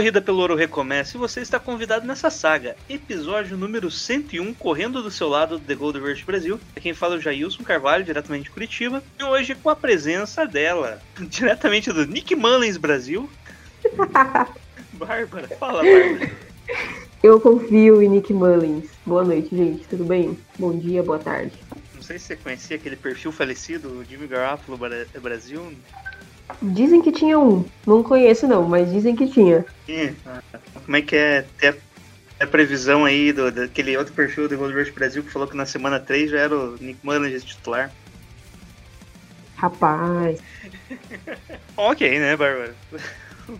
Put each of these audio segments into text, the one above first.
Corrida pelo ouro recomeça e você está convidado nessa saga. Episódio número 101, correndo do seu lado do The Gold Rush Brasil. Aqui quem fala é o Jailson Carvalho, diretamente de Curitiba. E hoje com a presença dela, diretamente do Nick Mullins Brasil. Bárbara, fala, Bárbara. Eu confio em Nick Mullins. Boa noite, gente. Tudo bem? Bom dia, boa tarde. Não sei se você conhecia aquele perfil falecido, o Jimmy Garoppolo Bra- Brasil. Dizem que tinha um. Não conheço, não, mas dizem que tinha. Como é que é ter a previsão aí do, daquele outro perfil do Gold Rush Brasil que falou que na semana 3 já era o Nick Mullins titular? Rapaz. Ok, né, Bárbara?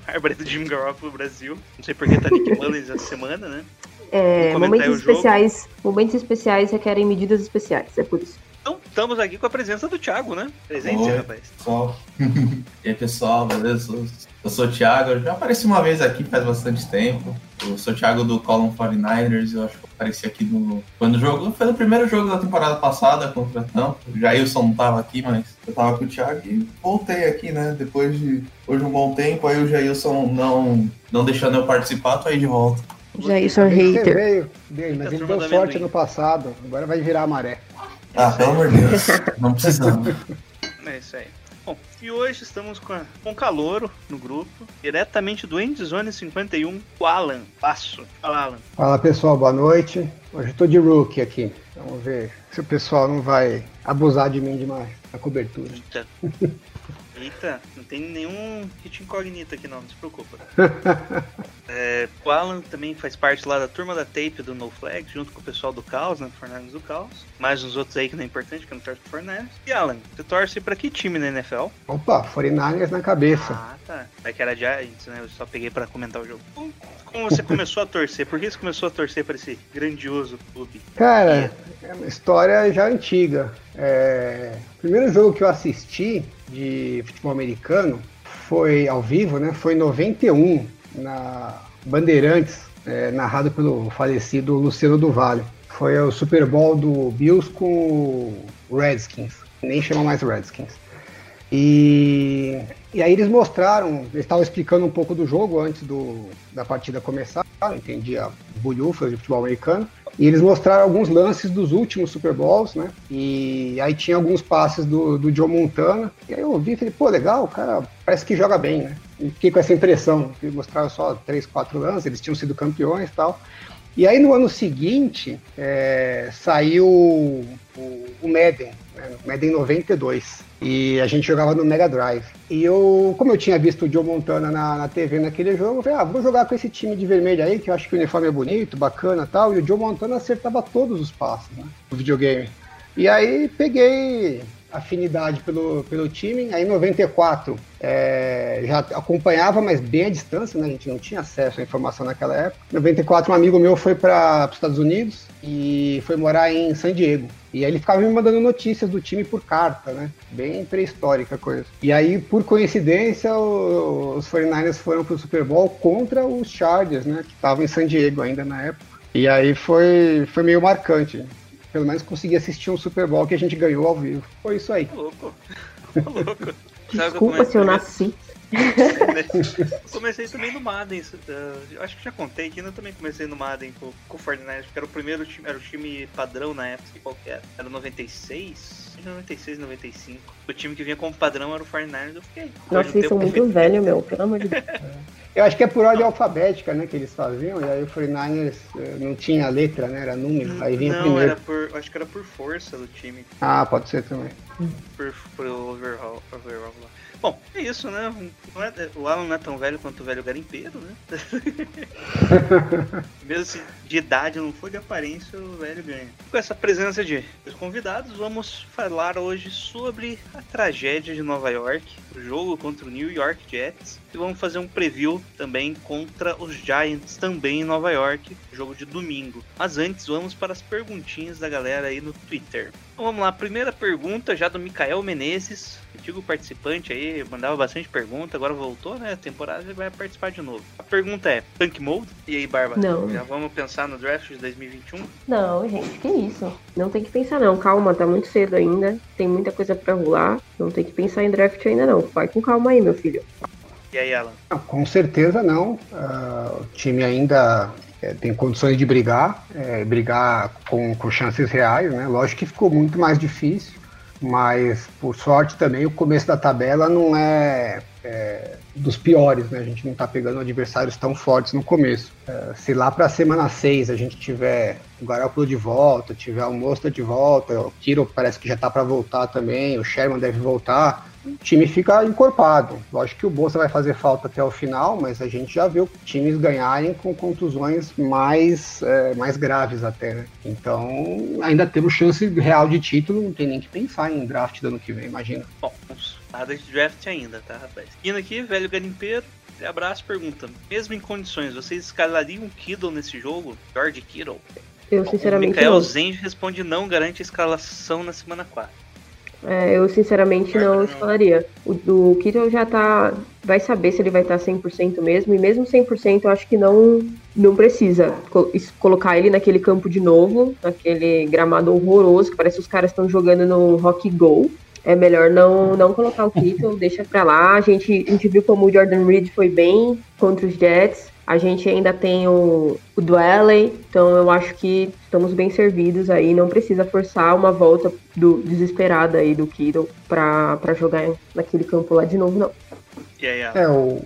Bárbara do Jimmy Garoppolo Brasil. Não sei por que tá Nick Mullins essa semana, né? É, momentos especiais. Momentos especiais requerem medidas especiais. É por isso. Então, estamos aqui com a presença do Thiago, né? Presente, Oi. rapaz. pessoal. e aí, pessoal, beleza? Eu- sou o Thiago, eu já apareci uma vez aqui faz bastante tempo. Eu sou o Thiago do Column 49ers, eu acho que eu apareci aqui no. Quando o jogo. Foi no primeiro jogo da temporada passada contra Tampa. O Jailson não tava aqui, mas eu tava com o Thiago e voltei aqui, né? Depois de hoje um bom tempo, aí o Jailson não, não deixando eu participar, tô aí de volta. Jailson Você Hater. veio, bem, mas ele deu sorte no passado, agora vai virar a maré. Ah, pelo amor de Deus, não precisamos. É isso aí. Bom, e hoje estamos com, a, com Calouro no grupo, diretamente do Endzone 51, o Alan Passo. Fala, Alan. Fala pessoal, boa noite. Hoje eu tô de rookie aqui. Vamos ver se o pessoal não vai abusar de mim demais na cobertura. Eita. Eita, não tem nenhum hit incógnito aqui não, não se preocupa. É, o Alan também faz parte lá da turma da tape do No Flag, junto com o pessoal do Caos, né? Fornarinos do Caos. Mais uns outros aí que não é importante, que eu não torce pro Fornarinos. E Alan, você torce pra que time na NFL? Opa, 49ers na cabeça. Ah, tá. É que era Giants, né? Eu só peguei pra comentar o jogo. Como- Como você começou a torcer? Por que você começou a torcer pra esse grandioso clube? Cara, é uma história já antiga. É, O primeiro jogo que eu assisti de futebol americano foi ao vivo, né? Foi em 91, na Bandeirantes, é, narrado pelo falecido Luciano do Vale. Foi o Super Bowl do Bills com o Redskins. Nem chama mais Redskins. E, e aí eles mostraram, eles estavam explicando um pouco do jogo antes do, da partida começar, entendia bulhufas de futebol americano, e eles mostraram alguns lances dos últimos Super Bowls, né? E aí tinha alguns passes do, do Joe Montana, e aí eu vi e falei, pô, legal, o cara parece que joga bem, né? E fiquei com essa impressão, que mostraram só três, quatro lances, eles tinham sido campeões e tal. E aí no ano seguinte é, saiu o, o Madden, né, o Madden 92. E a gente jogava no Mega Drive. E eu, como eu tinha visto o Joe Montana na, na TV naquele jogo, eu falei, ah, vou jogar com esse time de vermelho aí, que eu acho que o uniforme é bonito, bacana tal. E o Joe Montana acertava todos os passos, né? No videogame. E aí peguei afinidade pelo, pelo time. Aí em 94 é, já acompanhava, mas bem à distância, né? A gente não tinha acesso à informação naquela época. Em 94 um amigo meu foi para os Estados Unidos e foi morar em San Diego. E aí ele ficava me mandando notícias do time por carta, né? Bem pré-histórica coisa. E aí, por coincidência, o- os 49ers foram pro Super Bowl contra os Chargers, né? Que estavam em San Diego ainda na época. E aí foi, foi meio marcante. Pelo menos consegui assistir um Super Bowl que a gente ganhou ao vivo. Foi isso aí. Tô louco. Tô louco. Que eu Desculpa se eu nasci. Eu comecei também no Madden. uh, eu acho que já contei que eu também comecei no Madden com, com o 49ers, porque era o primeiro time, era o time padrão na época, qual que era? Era o 96? Que 96, 95. O time que vinha como padrão era o 49ers, eu fiquei. Nossa, de vocês são muito velho, meu. Pelo amor de Deus. Eu acho que é por ordem alfabética, né, que eles faziam, e aí o 49ers eh, não tinha letra, né, era número, aí vinha Não, primeiro. era por. Acho que era por força do time. Ah, pode ser também. por, por overhaul, overhaul lá. Bom, é isso, né? Não é- o Alan não é tão velho quanto o velho garimpeiro, né? Mesmo se de idade não for, de aparência o velho ganha. Com essa presença de convidados, vamos falar hoje sobre a tragédia de Nova York, o jogo contra o New York Jets. E vamos fazer um preview também contra os Giants, também em Nova York, jogo de domingo. Mas antes, vamos para as perguntinhas da galera aí no Twitter. Então vamos lá, primeira pergunta já do Mikael Menezes, antigo participante aí, mandava bastante pergunta, agora voltou, né? A temporada ele vai participar de novo. A pergunta é: Tank Mode? E aí, Barba? Não. Já vamos pensar no draft de 2021? Não, gente, que isso? Não tem que pensar não. Calma, tá muito cedo ainda. Tem muita coisa pra rolar. Não tem que pensar em draft ainda não. Vai com calma aí, meu filho. E aí, Alan? Não, com certeza não. Ah, o time ainda é, tem condições de brigar, é, brigar com, com chances reais, né? Lógico que ficou muito mais difícil, mas por sorte também o começo da tabela não é, é, dos piores, né? A gente não tá pegando adversários tão fortes no começo. É, se lá pra semana 6 a gente tiver o Garoppolo de volta, tiver o Mostra de volta, o Kiro parece que já tá para voltar também, o Sherman deve voltar, o time fica encorpado. Lógico que o Bolsa vai fazer falta até o final, mas a gente já viu times ganharem com contusões mais, é, mais graves até, né? Então, ainda temos chance real de título, não tem nem que pensar em draft do ano que vem, imagina. Bom, nada de draft ainda, tá, rapaz? Indo aqui, velho garimpeiro. Abraço, pergunta. Mesmo em condições, vocês escalariam o Kittle nesse jogo? George Kittle? Eu o sinceramente Mikael não. Zenji responde não, garante a escalação na semana 4. É, eu sinceramente não escalaria. O do Kittle já tá. Vai saber se ele vai estar 100% mesmo. E mesmo 100%, eu acho que não, não precisa co- colocar ele naquele campo de novo, naquele gramado horroroso, que parece que os caras estão jogando no Rock Go. É melhor não, não colocar o Kittle, deixa pra lá. A gente, a gente viu como o Jordan Reed foi bem contra os Jets. A gente ainda tem o, o Dwelley, então eu acho que estamos bem servidos aí. Não precisa forçar uma volta do desesperada aí do Kittle pra, pra jogar naquele campo lá de novo, não. Aí, Alan? É, o,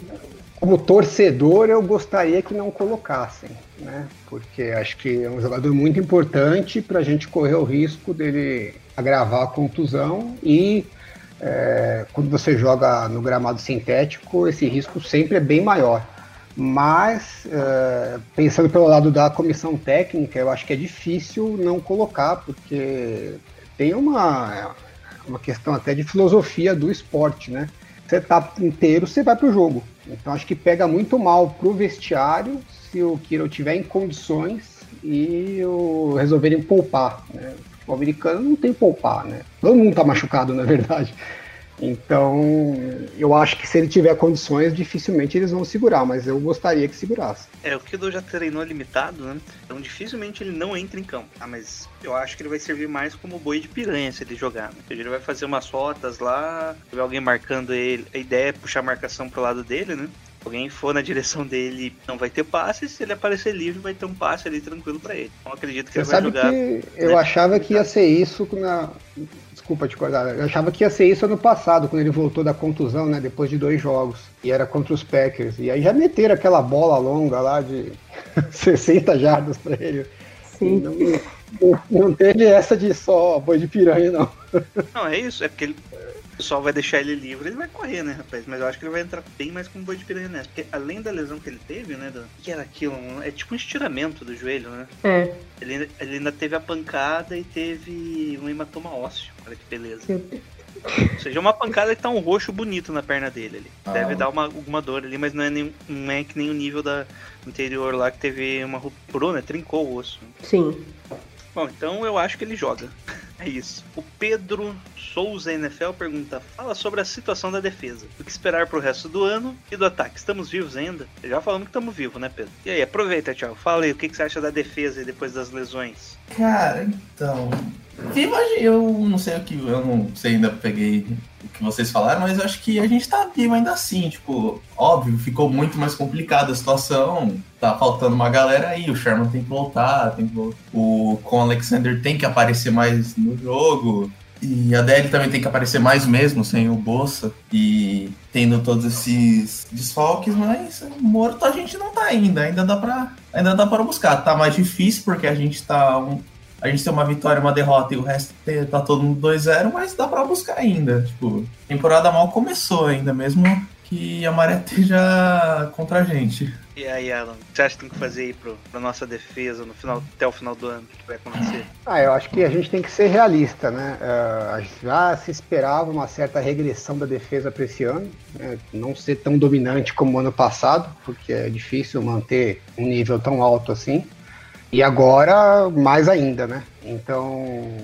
como torcedor, eu gostaria que não colocassem, né? Porque acho que é um jogador muito importante para a gente correr o risco dele agravar a contusão e é, quando você joga no gramado sintético, esse risco sempre é bem maior. Mas, é, pensando pelo lado da comissão técnica, eu acho que é difícil não colocar, porque tem uma, uma questão até de filosofia do esporte, né? Você tá inteiro, você vai pro jogo. Então acho que pega muito mal pro vestiário se o Kiro tiver em condições e o resolverem poupar. Né? O americano não tem poupar, né? Todo mundo tá machucado, na verdade. Então, eu acho que se ele tiver condições, dificilmente eles vão segurar, mas eu gostaria que segurasse. É, o Kido já treinou limitado, né? Então dificilmente ele não entra em campo. Ah, mas eu acho que ele vai servir mais como boi de piranha se ele jogar. Né? Ele vai fazer umas rotas lá, se tiver alguém marcando ele. A ideia é puxar a marcação pro lado dele, né? Se alguém for na direção dele, não vai ter passe. Se ele aparecer livre, vai ter um passe ali tranquilo pra ele. Então acredito que Você ele vai jogar. que eu né? achava que ia ser isso na. Desculpa te cortar. Eu achava que ia ser isso ano passado, quando ele voltou da contusão, né? Depois de dois jogos. E era contra os Packers. E aí já meteram aquela bola longa lá de 60 jardas pra ele. Sim. Não, não, não teve essa de só boi de piranha, não. Não, é isso. É porque ele... o pessoal vai deixar ele livre, ele vai correr, né, rapaz? Mas eu acho que ele vai entrar bem mais como boi de piranha nessa. Porque além da lesão que ele teve, né? Do... O que era aquilo? É tipo um estiramento do joelho, né? É, Ele ainda, ele ainda teve a pancada e teve um hematoma ósseo. Olha que beleza. Ou seja, uma pancada que tá um roxo bonito na perna dele ali. Ah. Deve dar uma, alguma dor ali, mas não é, nem, não é que nem o nível da anterior lá que teve uma ruptura, né? Trincou o osso. Sim. Bom, então eu acho que ele joga. É isso. O Pedro Souza NFL pergunta: fala sobre a situação da defesa. O que esperar pro resto do ano e do ataque? Estamos vivos ainda? Já falamos que estamos vivos, né, Pedro? E aí, aproveita, Thiago. Fala aí, o que, que você acha da defesa depois das lesões? Cara, então. Viva, eu não sei o que. Eu não sei, ainda peguei o que vocês falaram, mas eu acho que a gente tá vivo ainda assim. Tipo, óbvio, ficou muito mais complicada a situação. Tá faltando uma galera aí. O Sherman tem que voltar, tem que voltar. O Con Alexander tem que aparecer mais no jogo. E a DL também tem que aparecer mais mesmo, sem o Bolsa. E tendo todos esses desfalques, mas morto a gente não tá ainda. Ainda dá pra, ainda dá pra buscar. Tá mais difícil porque a gente tá um, a gente tem uma vitória, uma derrota e o resto tá todo mundo 2-0, mas dá pra buscar ainda. Tipo, temporada mal começou ainda, mesmo que a maré esteja contra a gente. E aí, Alan, o que você acha que tem que fazer aí pro, pra nossa defesa no final, até o final do ano? O que vai acontecer? Ah, eu acho que a gente tem que ser realista, né? Uh, já se esperava uma certa regressão da defesa para esse ano, né? não ser tão dominante como o ano passado, porque é difícil manter um nível tão alto assim. E agora, mais ainda, né? Então,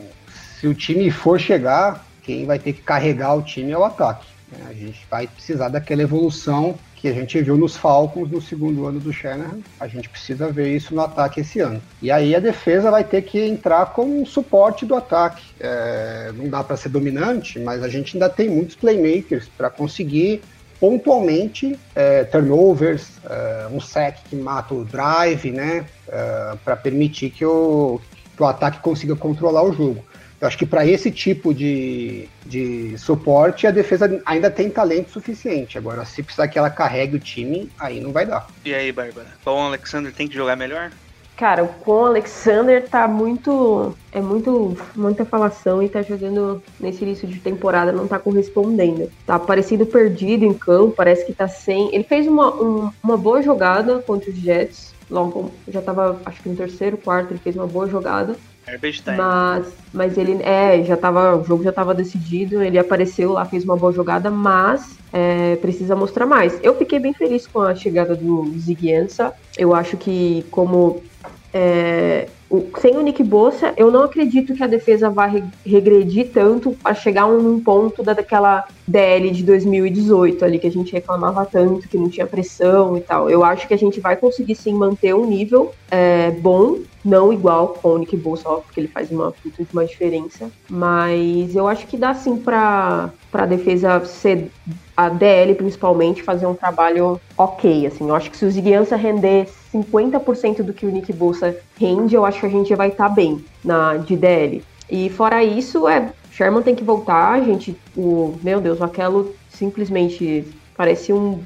se o time for chegar, quem vai ter que carregar o time é o ataque. Né? A gente vai precisar daquela evolução que a gente viu nos Falcons no segundo ano do Shanahan. A gente precisa ver isso no ataque esse ano. E aí a defesa vai ter que entrar como um suporte do ataque. É, não dá para ser dominante, mas a gente ainda tem muitos playmakers para conseguir pontualmente é, turnovers, é, um sec que mata o drive, né, é, para permitir que o, que o ataque consiga controlar o jogo. Eu acho que para esse tipo de, de suporte, a defesa ainda tem talento suficiente. Agora, se precisar que ela carregue o time, aí não vai dar. E aí, Bárbara? O Alexander tem que jogar melhor? Cara, com o Alexander tá muito. É muito. Muita falação e tá jogando nesse início de temporada, não tá correspondendo. Tá parecendo perdido em campo, parece que tá sem. Ele fez uma, um, uma boa jogada contra os Jets. Logo, já tava, acho que no terceiro, quarto, ele fez uma boa jogada. Time. Mas, mas ele é, já tava, o jogo já estava decidido, ele apareceu lá, fez uma boa jogada, mas é, precisa mostrar mais. Eu fiquei bem feliz com a chegada do Ziguiança. Eu acho que como é, sem o Nick Bossa, eu não acredito que a defesa vá re, regredir tanto a chegar a um ponto da, daquela DL de 2018 ali que a gente reclamava tanto, que não tinha pressão e tal. Eu acho que a gente vai conseguir sim manter um nível é, bom, não igual com o Nick Bossa, porque ele faz uma puta uma diferença, mas eu acho que dá sim para para defesa ser a DL principalmente fazer um trabalho ok, assim. Eu acho que se o Ziguiança render 50% do que o Nick Bolsa rende, eu acho que a gente vai estar tá bem na de DL. E fora isso, é Sherman tem que voltar, a gente, o meu Deus, o Aquelo simplesmente parece um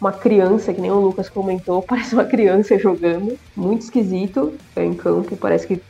uma criança, que nem o Lucas comentou, parece uma criança jogando. Muito esquisito em campo. Parece que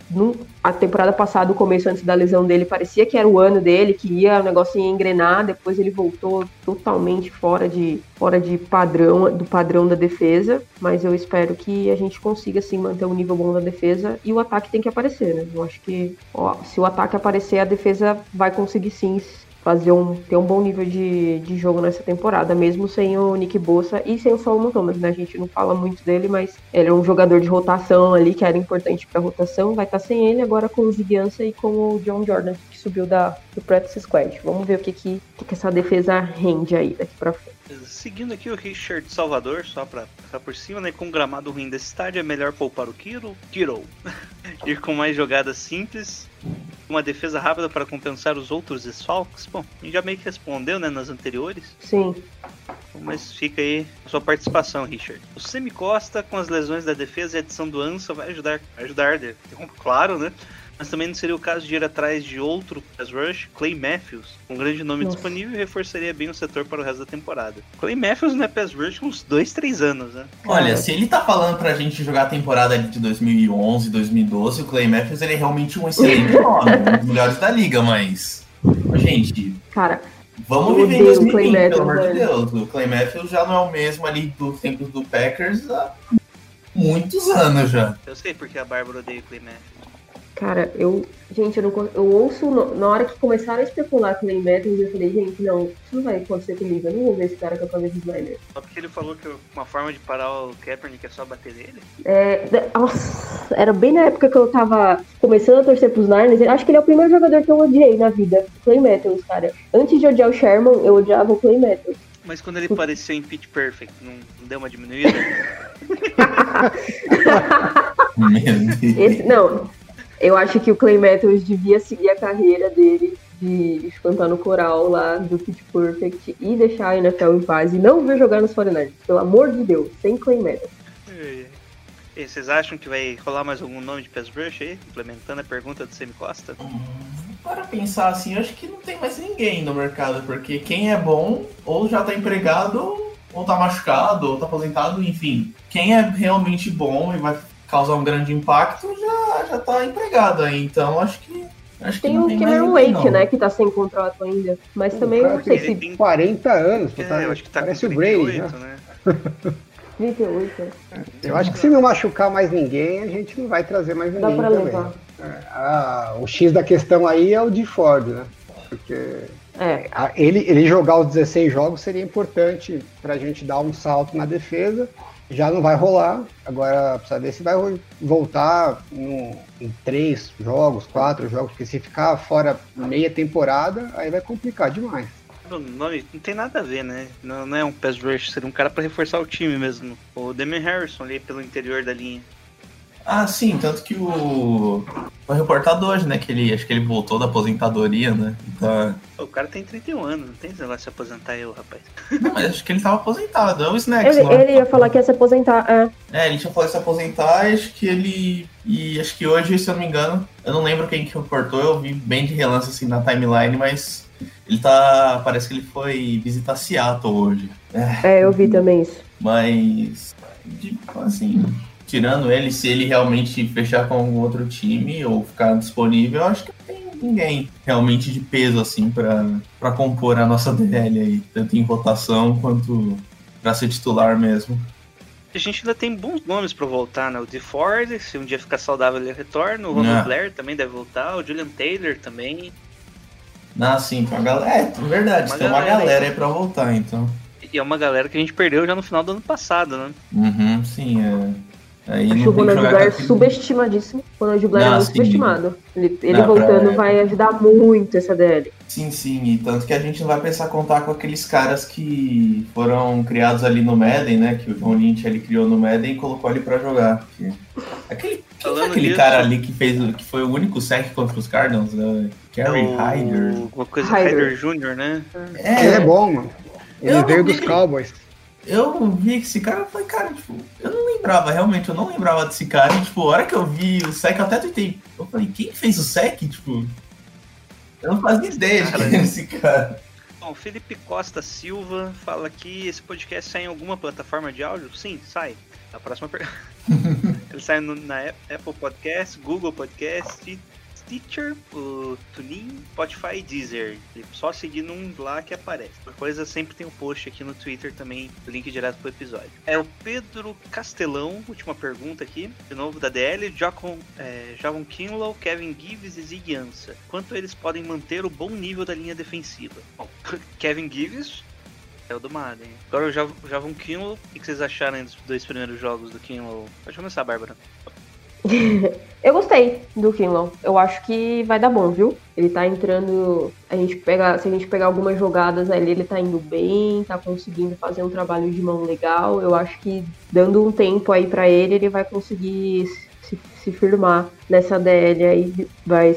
a temporada passada, o começo antes da lesão dele, parecia que era o ano dele, que ia o negócio ia engrenar. Depois ele voltou totalmente fora de, fora de padrão, do padrão da defesa. Mas eu espero que a gente consiga sim manter um nível bom da defesa. E o ataque tem que aparecer, né? Eu acho que ó, se o ataque aparecer, a defesa vai conseguir sim fazer um, ter um bom nível de, de jogo nessa temporada, mesmo sem o Nick Bossa e sem o Solomon Thomas, né? A gente não fala muito dele, mas ele é um jogador de rotação ali, que era importante para rotação, vai estar tá sem ele agora com o Ziguiança e com o John Jordan, que subiu da, do Practice Squad. Vamos ver o que, que, que essa defesa rende aí daqui pra frente. Seguindo aqui o Richard Salvador, só pra passar por cima, né? Com o gramado ruim desse estádio, é melhor poupar o Kiro? Kiro. Ir com mais jogadas simples, uma defesa rápida para compensar os outros desfalques? Bom, a gente já meio que respondeu, né, nas anteriores. Sim. Mas fica aí a sua participação, Richard. O Semi Costa, com as lesões da defesa e a adição do Ansa, vai ajudar, vai ajudar, claro, né? Mas também não seria o caso de ir atrás de outro pass rush, Clay Matthews, um grande nome Nossa. disponível e reforçaria bem o setor para o resto da temporada. Clay Matthews não é pass rush uns 2, 3 anos, né? Olha, se ele tá falando pra gente jogar a temporada de 2011, 2012, o Clay Matthews ele é realmente um excelente nome, um dos melhores da liga, mas... Gente... Cara... Vamos viver em 2020, pelo amor de Deus. O Clay Matthews já não é o mesmo ali dos tempos do Packers há muitos anos já. Eu sei porque a Bárbara odeia o Clay Matthews. Cara, eu. Gente, eu, não, eu ouço. Na hora que começaram a especular com o Matthews, eu falei, gente, não, isso não vai acontecer comigo. Eu não vou ver esse cara com a camisa de Snyder. Só porque ele falou que uma forma de parar o Kaepernick é só bater nele? É. Nossa, era bem na época que eu tava começando a torcer pros Niners. Acho que ele é o primeiro jogador que eu odiei na vida. Clay Matthews, cara. Antes de odiar o Sherman, eu odiava o Clay Matthews. Mas quando ele apareceu em Pitch Perfect, não, não deu uma diminuída? Meu Deus. Esse, não, eu acho que o Clay Matthews devia seguir a carreira dele de cantar no coral lá do Pitch Perfect e deixar a NFL em paz e não vir jogar nos 49ers. Pelo amor de Deus, sem Clay Matthews. E vocês acham que vai rolar mais algum nome de pass rush aí? Implementando a pergunta do Semi Costa? Para pensar assim, eu acho que não tem mais ninguém no mercado, porque quem é bom ou já tá empregado, ou tá machucado, ou tá aposentado, enfim. Quem é realmente bom e vai causar um grande impacto, já, já tá empregado aí. Então acho que. Acho que Tem não o tem mais Cameron Wake, não. né, que tá sem contrato ainda. Mas também O cara não sei tem se. Tem- 40 anos, É, tá- eu acho que tá parece com o Brady. 38, né? né? 38, né? Eu acho que se não machucar mais ninguém, a gente não vai trazer mais Dá ninguém pra também. levar. É, ah, o X da questão aí é o de Ford, né? Porque É. a- ele, ele jogar os 16 jogos seria importante pra gente dar um salto na defesa. Já não vai rolar. Agora precisa ver se vai voltar no- em três jogos, quatro jogos, porque se ficar fora meia temporada, aí vai complicar demais. Não tem nada a ver, né? Não, não é um pass rush, seria um cara pra reforçar o time mesmo. O Damian Harrison ali pelo interior da linha. Ah, sim, tanto que o. Foi reportado hoje, né? Que ele. Acho que ele voltou da aposentadoria, né? O cara tem 31 anos, não tem esse negócio de se aposentar eu, rapaz. não, mas acho que ele tava aposentado, é o Snacks, Ele, não é? ele ia falar que ia se aposentar. É. É, ele tinha falado de se aposentar, e acho que ele. E acho que hoje, se eu não me engano, eu não lembro quem que reportou, eu vi bem de relance assim na timeline, mas ele tá. Parece que ele foi visitar Seattle hoje. É, É, eu vi também isso. mas. assim. Tirando ele, se ele realmente fechar com algum outro time ou ficar disponível, eu acho que não tem ninguém realmente de peso assim pra pra compor a nossa DL aí, tanto em rotação quanto pra ser titular mesmo. A gente ainda tem bons nomes pra voltar, né? O De Ford, se um dia ficar saudável ele retorna. O Ronald É. Blair também deve voltar. O Julian Taylor também. Ah, sim, tem uma galera. É, verdade, Uma tem uma galera aí. galera aí pra voltar, então. E é uma galera que a gente perdeu já no final do ano passado, né? Uhum, sim, é. Aí Acho o Ronald Blair aquele- subestimadíssimo. O Ronald Blair é Não, muito sim. subestimado. Ele, ele Não, pra- voltando vai ajudar muito essa DL. Sim, sim, e tanto que a gente não vai pensar contar com aqueles caras que foram criados ali no Madden, né? Que o John Lynch ele criou no Madden e colocou ali pra jogar. Aquele, Falando aquele cara ali que fez que foi o único sec contra os Cardinals? né? Gary É o- Hyder. Alguma coisa Hyder. Hyder Jr., né? É, Ele é bom, mano. Ele Eu veio dos Cowboys. Eu vi esse cara, eu falei, cara, tipo, eu não lembrava, realmente, eu não lembrava desse cara. E, tipo, a hora que eu vi o sec, eu até tuitei. Eu falei, quem fez o sec? Tipo, eu não fazia ideia de quem era esse cara. Bom, Felipe Costa Silva fala que esse podcast sai em alguma plataforma de áudio? Sim, sai. A próxima pergunta. Ele sai no- na Ap- Apple Podcast, Google Podcast, Stitcher, o TuneIn, Spotify e Deezer. Só seguindo um lá que aparece. Qualquer coisa sempre tem um post aqui no Twitter também, link direto pro episódio. É o Pedro Castelão, última pergunta aqui, de novo da DL, Jocon, é, Javon Kinlow, Kevin Gibbs e Zig Ansah. Quanto eles podem manter o bom nível da linha defensiva? Bom, Kevin Gibbs é o do Madden. Agora o Javon Kinlow, o que vocês acharam dos dois primeiros jogos do Kinlow? Pode começar, Bárbara. Eu gostei do Kinlaw. Eu acho que vai dar bom, viu? Ele tá entrando. A gente pega, se a gente pegar algumas jogadas ali, ele tá indo bem, tá conseguindo fazer um trabalho de mão legal. Eu acho que dando um tempo aí pra ele, ele vai conseguir se, se firmar nessa DL aí, vai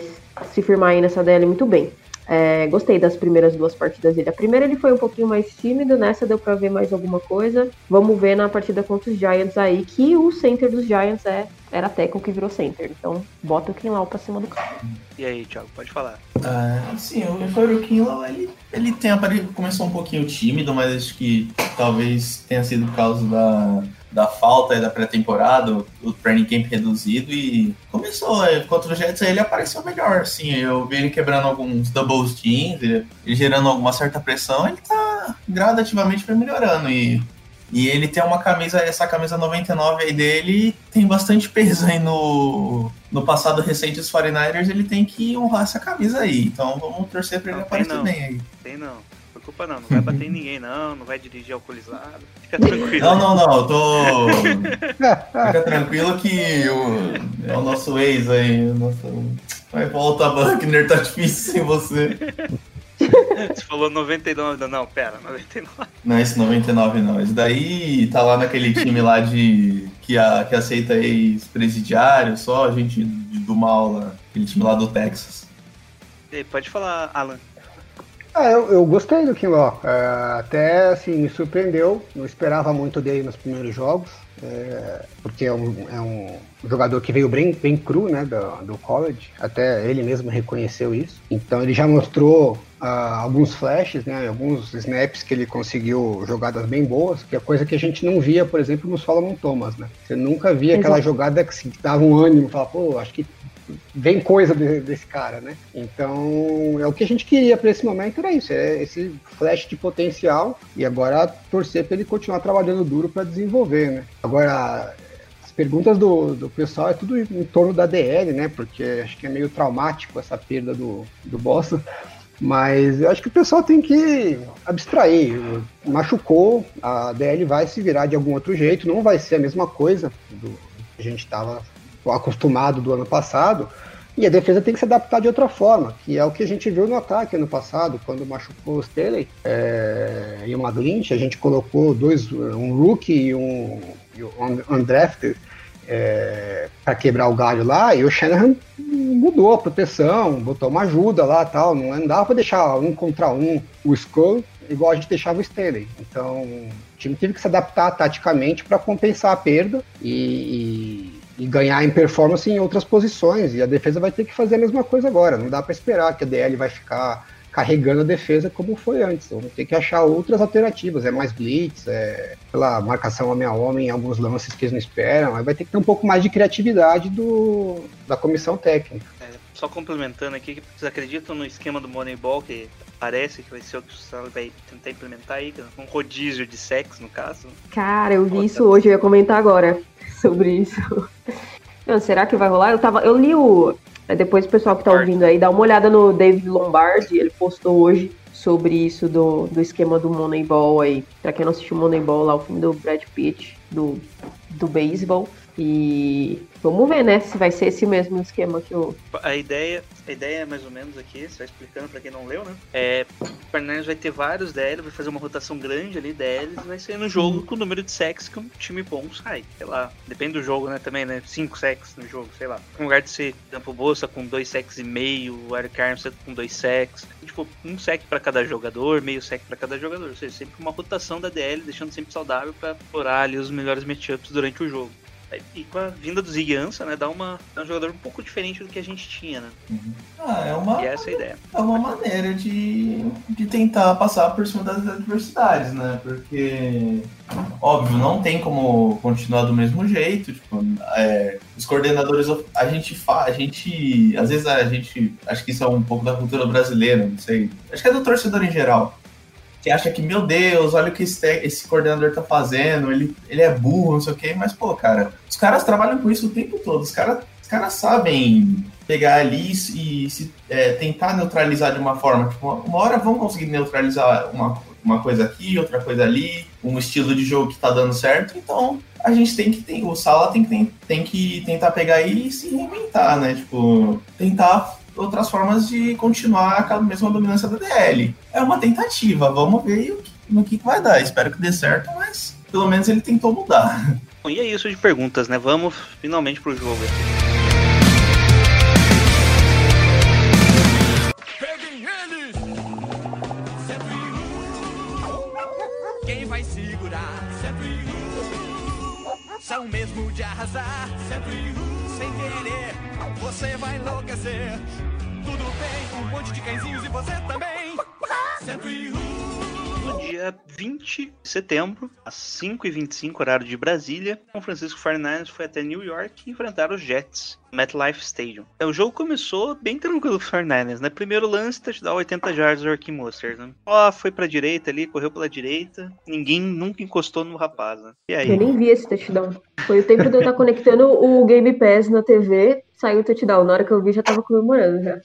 se firmar aí nessa DL muito bem. É, gostei das primeiras duas partidas dele. A primeira ele foi um pouquinho mais tímido, nessa deu pra ver mais alguma coisa. Vamos ver na partida contra os Giants aí, que o center dos Giants é, era Teco que virou center. Então bota o Kinlaw pra cima do cara. E aí, Thiago, pode falar. Ah, sim, o Vitório Kinlaw, ele, ele tem apare- começou um pouquinho tímido, mas acho que talvez tenha sido por causa da, da falta aí da pré-temporada, o, training camp reduzido e começou, é, contra o Jets aí ele apareceu melhor, assim, eu vi ele quebrando alguns doubles teams, ele, gerando alguma certa pressão, ele tá gradativamente melhorando e e ele tem uma camisa, essa camisa 99 aí dele tem bastante peso aí no, no passado recente dos 49ers, ele tem que honrar essa camisa aí. Então vamos torcer pra ele Não aparecer não. bem aí. Tem não. Preocupa não, não vai bater em ninguém não, não vai dirigir alcoolizado. Fica tranquilo. Não, não, não, eu tô. Fica tranquilo que o, é o nosso ex aí, o nosso. Vai volta, Buckner, tá difícil sem você. Você falou 99, não, não, pera, 99. Não, esse 99 não. Esse daí tá lá naquele time lá de. que, a, que aceita ex-presidiário, só gente do mal lá. Aquele time lá do Texas. Pode falar, Alan. É, eu, eu gostei do Kinlaw. É, até assim, me surpreendeu. Não esperava muito dele nos primeiros jogos. É, porque é um, é um jogador que veio bem, bem cru, né, do, do college. Até ele mesmo reconheceu isso. Então ele já mostrou ah, alguns flashes, né, alguns snaps que ele conseguiu jogadas bem boas, que é coisa que a gente não via, por exemplo, no Solomon Thomas, né? Você nunca via aquela jogada que, que dava um ânimo, falava, pô, acho que vem coisa de- desse cara, né? Então, é o que a gente queria para esse momento era isso, é esse flash de potencial e agora torcer para ele continuar trabalhando duro para desenvolver, né? Agora, as perguntas do, do pessoal é tudo em torno da DL, né? Porque acho que é meio traumático essa perda do, do Boston. Mas eu acho que o pessoal tem que abstrair. Machucou, a DL vai se virar de algum outro jeito, não vai ser a mesma coisa do que a gente estava acostumado do ano passado. E a defesa tem que se adaptar de outra forma, que é o que a gente viu no ataque ano passado, quando machucou o Staley é, e o McGlinch, a gente colocou dois, um rookie e um, e um undrafted é, para quebrar o galho lá, e o Shanahan mudou a proteção, botou uma ajuda lá tal. Não, dava para deixar um contra um o Skull igual a gente deixava o Stanley. Então, o time teve que se adaptar taticamente para compensar a perda e, e, e ganhar em performance em outras posições. E a defesa vai ter que fazer a mesma coisa agora. Não dá para esperar que a DL vai ficar carregando a defesa como foi antes. Vamos ter que achar outras alternativas. É mais blitz, é pela marcação homem a homem em alguns lances que eles não esperam. Aí vai ter que ter um pouco mais de criatividade do, da comissão técnica. É, só complementando aqui, vocês acreditam no esquema do Moneyball que parece que vai ser o que o Sal vai tentar implementar aí, um rodízio de sexo no caso? Cara, eu vi isso hoje, eu ia comentar agora sobre isso. Não, será que vai rolar? Eu tava, eu li o depois o pessoal que tá ouvindo aí, dá uma olhada no David Lombardi, ele postou hoje sobre isso do, do esquema do Moneyball aí. Pra quem não assistiu Moneyball lá, o filme do Brad Pitt, do, do beisebol. E vamos ver, né, se vai ser esse mesmo esquema que o. A ideia, a ideia é mais ou menos aqui, só explicando pra quem não leu, né? É, o Fernandes vai ter vários DL, vai fazer uma rotação grande ali, DLs, vai ser no jogo com o número de sacks que um time bom sai. Sei lá, depende do jogo, né, também, né? 5 sacks no jogo, sei lá. No lugar de ser Campo Bolsa com 2 sacks e meio, o Eric Armstead com 2 sacks. Tipo, um sack pra cada jogador, meio sack pra cada jogador. Ou seja, sempre uma rotação da DL, deixando sempre saudável pra explorar ali os melhores matchups durante o jogo. E com a vinda do Zig né, dá, uma, dá um jogador um pouco diferente do que a gente tinha, né? Ah, é uma, E essa é a ideia. é uma maneira de, de tentar passar por cima das adversidades, né? Porque, óbvio, não tem como continuar do mesmo jeito. Tipo, é, os coordenadores, a gente faz, a gente, às vezes a gente, acho que isso é um pouco da cultura brasileira, não sei. Acho que é do torcedor em geral. Que acha que, meu Deus, olha o que esse, esse coordenador tá fazendo, ele, ele é burro, não sei o quê, mas, pô, cara, os caras trabalham com isso o tempo todo, os caras os caras sabem pegar ali e se, é, tentar neutralizar de uma forma. Tipo, uma- hora vão conseguir neutralizar uma, uma coisa aqui, outra coisa ali, um estilo de jogo que tá dando certo. Então, a gente tem que tem, o Sala tem que, tem, tem que tentar pegar e se reinventar, né? Tipo, tentar outras formas de continuar aquela mesma dominância da DL. É uma tentativa, vamos ver no que, vai dar. Espero que dê certo, mas pelo menos ele tentou mudar. Bom, e é isso de perguntas, né? Vamos finalmente pro jogo. Peguem eles! Quem vai segurar? Sempre São mesmo de arrasar. Sempre Sem querer, você vai enlouquecer. Tudo bem, um monte de cãezinhos e você também. Sempre No dia 20 de setembro, às 5h25, horário de Brasília, o Francisco 49ers foi até New York enfrentar os Jets, MetLife Stadium. É, O jogo começou bem tranquilo pro 49ers, né? Primeiro lance, touchdown 80 jardas do Arkin né? Ó, foi pra direita ali, correu pela direita, ninguém nunca encostou no rapaz, né? E aí? Eu nem vi esse touchdown. Foi o tempo de eu estar conectando o Game Pass na TV, saiu o touchdown. Na hora que eu vi, já tava comemorando já.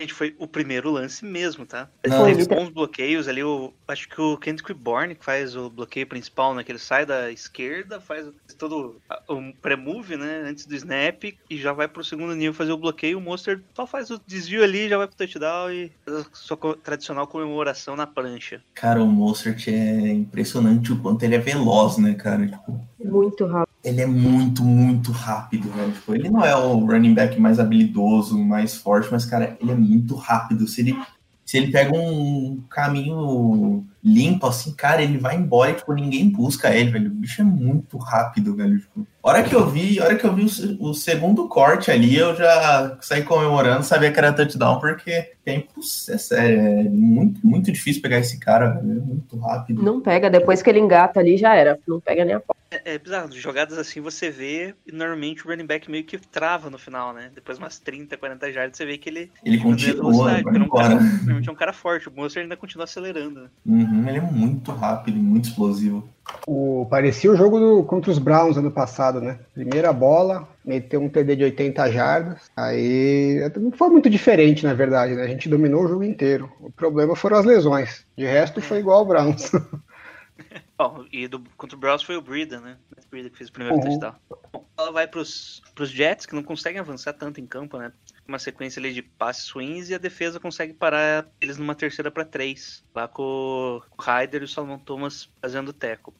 Gente, foi o primeiro lance mesmo, tá? Não. Teve bons bloqueios ali. O, acho que o Kendrick Bourne que faz o bloqueio principal, né? Que ele sai da esquerda, faz todo a- um pré-move, né? Antes do snap e já vai pro segundo nível fazer o bloqueio. O Monster só faz o desvio ali, já vai pro touchdown e faz a sua tradicional comemoração na prancha. Cara, o Mozart é impressionante o quanto ele é veloz, né, cara? Tipo, Muito rápido. Ele é muito, muito rápido, velho. Tipo, ele não é o running back mais habilidoso, mais forte, mas, cara, ele é muito rápido. Se ele, se ele pega um caminho limpo, assim, cara, ele vai embora e, tipo, ninguém busca ele, velho. O bicho é muito rápido, velho. Tipo, hora que eu vi, hora que eu vi o, o segundo corte ali, eu já saí comemorando, sabia que era touchdown, porque é, imposs- é sério, é muito, muito difícil pegar esse cara, velho. É muito rápido. Não pega, depois que ele engata ali já era. Não pega nem a pau. É, é bizarro, jogadas assim você vê e normalmente o running back meio que trava no final, né? Depois umas 30, 40 jardas você vê que ele. Ele continua, velocidade, vai porque é um cara- embora. Normalmente é um cara forte, o Monster ainda continua acelerando. né? Uhum, ele é muito rápido, muito explosivo. O, parecia o jogo do- contra os Browns ano passado, né? Primeira bola, meteu um TD de 80 jardas. Aí não foi muito diferente, na verdade, né? A gente dominou o jogo inteiro. O problema foram as lesões. De resto, foi igual ao Browns. Bom, e do, contra o Browns foi o Breida, né? O Breida que fez o primeiro Uhum. touchdown. Bom, ela vai pros, pros Jets, que não conseguem avançar tanto em campo, né? Uma sequência ali de passes swings e a defesa consegue parar eles numa terceira para três. Lá com o Ryder e o Salomon Thomas fazendo teco.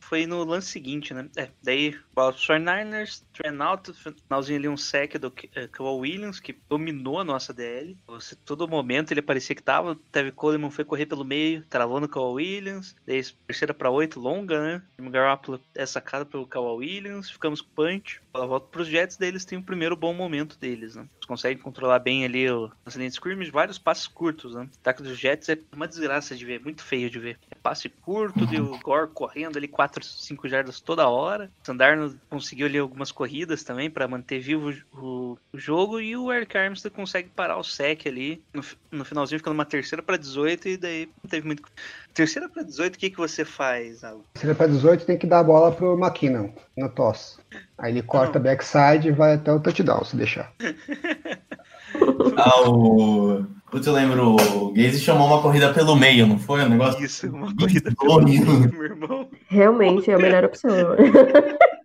Foi no lance seguinte, né? É, daí os 49ers, Trent out, finalzinho ali um sec do eh, Kawhi Williams, que dominou a nossa DL. Você, todo momento ele parecia que tava. O Tevin Coleman foi correr pelo meio, travou no Kawhi Williams. Daí terceira para oito, longa, né? O Garoppolo é sacado pelo Kawhi Williams. Ficamos com punch. Ela volta pros Jets, daí eles têm o primeiro bom momento deles, né? Eles conseguem controlar bem ali o, de scrimmage, vários passes curtos, né? O ataque dos Jets é uma desgraça de ver, muito feio de ver. É passe curto, de o Gore correndo ali 4, 5 jardas toda hora. O Sandarno conseguiu ali algumas corridas também para manter vivo o, o jogo e o Eric Armstead consegue parar o sec ali no, no finalzinho, ficando uma terceira para 18 e daí não teve muito. Terceira para 18, o que, que você faz, Alan? É para 18, tem que dar a bola pro McKinnon, no toss. Aí ele corta backside e vai até o touchdown, se deixar. Ah, o. Putz, eu lembro, o Gaze chamou uma corrida pelo meio, não foi? Um negócio. Isso, uma corrida pelo meio, meu irmão. Realmente é a melhor opção.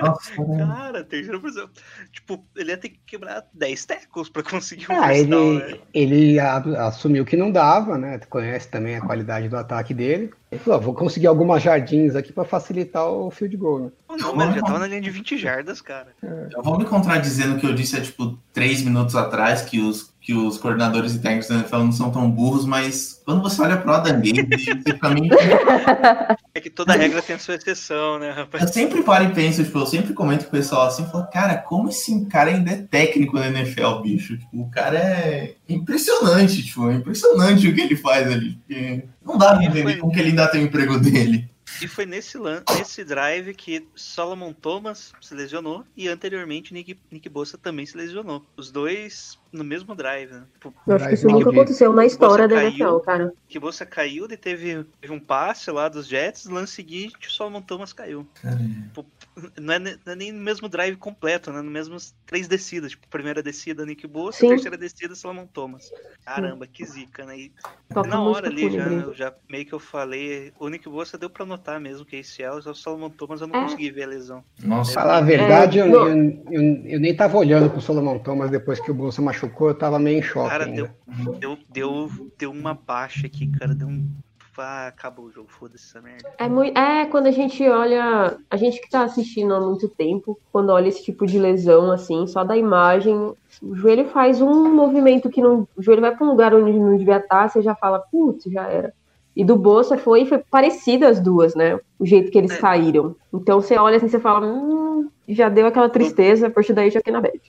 Nossa, Cara, terceira posição. Tipo, ele ia ter que quebrar 10 tackles pra conseguir um Ah, ele, né? ele a- assumiu que não dava, né? Conhece também a qualidade do ataque dele. Ele falou, "Ah, vou conseguir algumas jardins aqui para facilitar o field goal, né? Não, mas ele já tava na linha de 20 jardas, cara. Eu vou me contradizendo o que eu disse há, tipo, três minutos atrás, que os, que os coordenadores e técnicos da NFL não são tão burros, mas quando você olha pro Adam Gaze, você fica meio... É que toda regra tem a sua exceção, né, rapaz? Eu sempre paro e penso, tipo, eu sempre comento com o pessoal assim, falo, cara, como esse cara ainda é técnico na NFL, bicho? Tipo, o cara é impressionante, tipo, é impressionante o que ele faz ali. Não dá pra E entender como que ele ainda tem o emprego dele. E foi nesse, lan- nesse drive que Solomon Thomas se lesionou e anteriormente Nick, Nick Bossa também se lesionou. Os dois no mesmo drive, né? Tipo, Eu acho que isso nunca aconteceu na história da caiu. NFL, cara. que Bossa caiu, daí teve, teve um passe lá dos Jets, lance seguinte o Solomon Thomas caiu. Tipo, não, é, não é nem no mesmo drive completo, né? No mesmo três descidas. Tipo, primeira descida Nick Bossa, Sim. terceira descida Solomon Thomas. Caramba, que zica, né? E Toca na hora ali já, já meio que eu falei, o Nick Bossa deu pra notar mesmo que é ACL, só o Solomon Thomas eu não É. consegui ver a lesão. Nossa, Falar a verdade, É, eu, eu, eu- eu nem tava olhando pro Solomon Thomas depois que o Bolsa machucou, eu tava meio em choque Cara, deu, deu, deu, deu uma baixa aqui, cara, deu um... Ah, acabou o jogo, foda-se essa merda. É, muito, é quando a gente olha, a gente que tá assistindo há muito tempo, quando olha esse tipo de lesão, assim, só da imagem, o joelho faz um movimento que não. O joelho vai pra um lugar onde não devia estar, você já fala, putz, já era. E do Bolsa foi, foi parecido as duas, né? O jeito que eles É. caíram. Então você olha assim, você fala, hum, já deu aquela tristeza, a partir daí já fiquei na bad.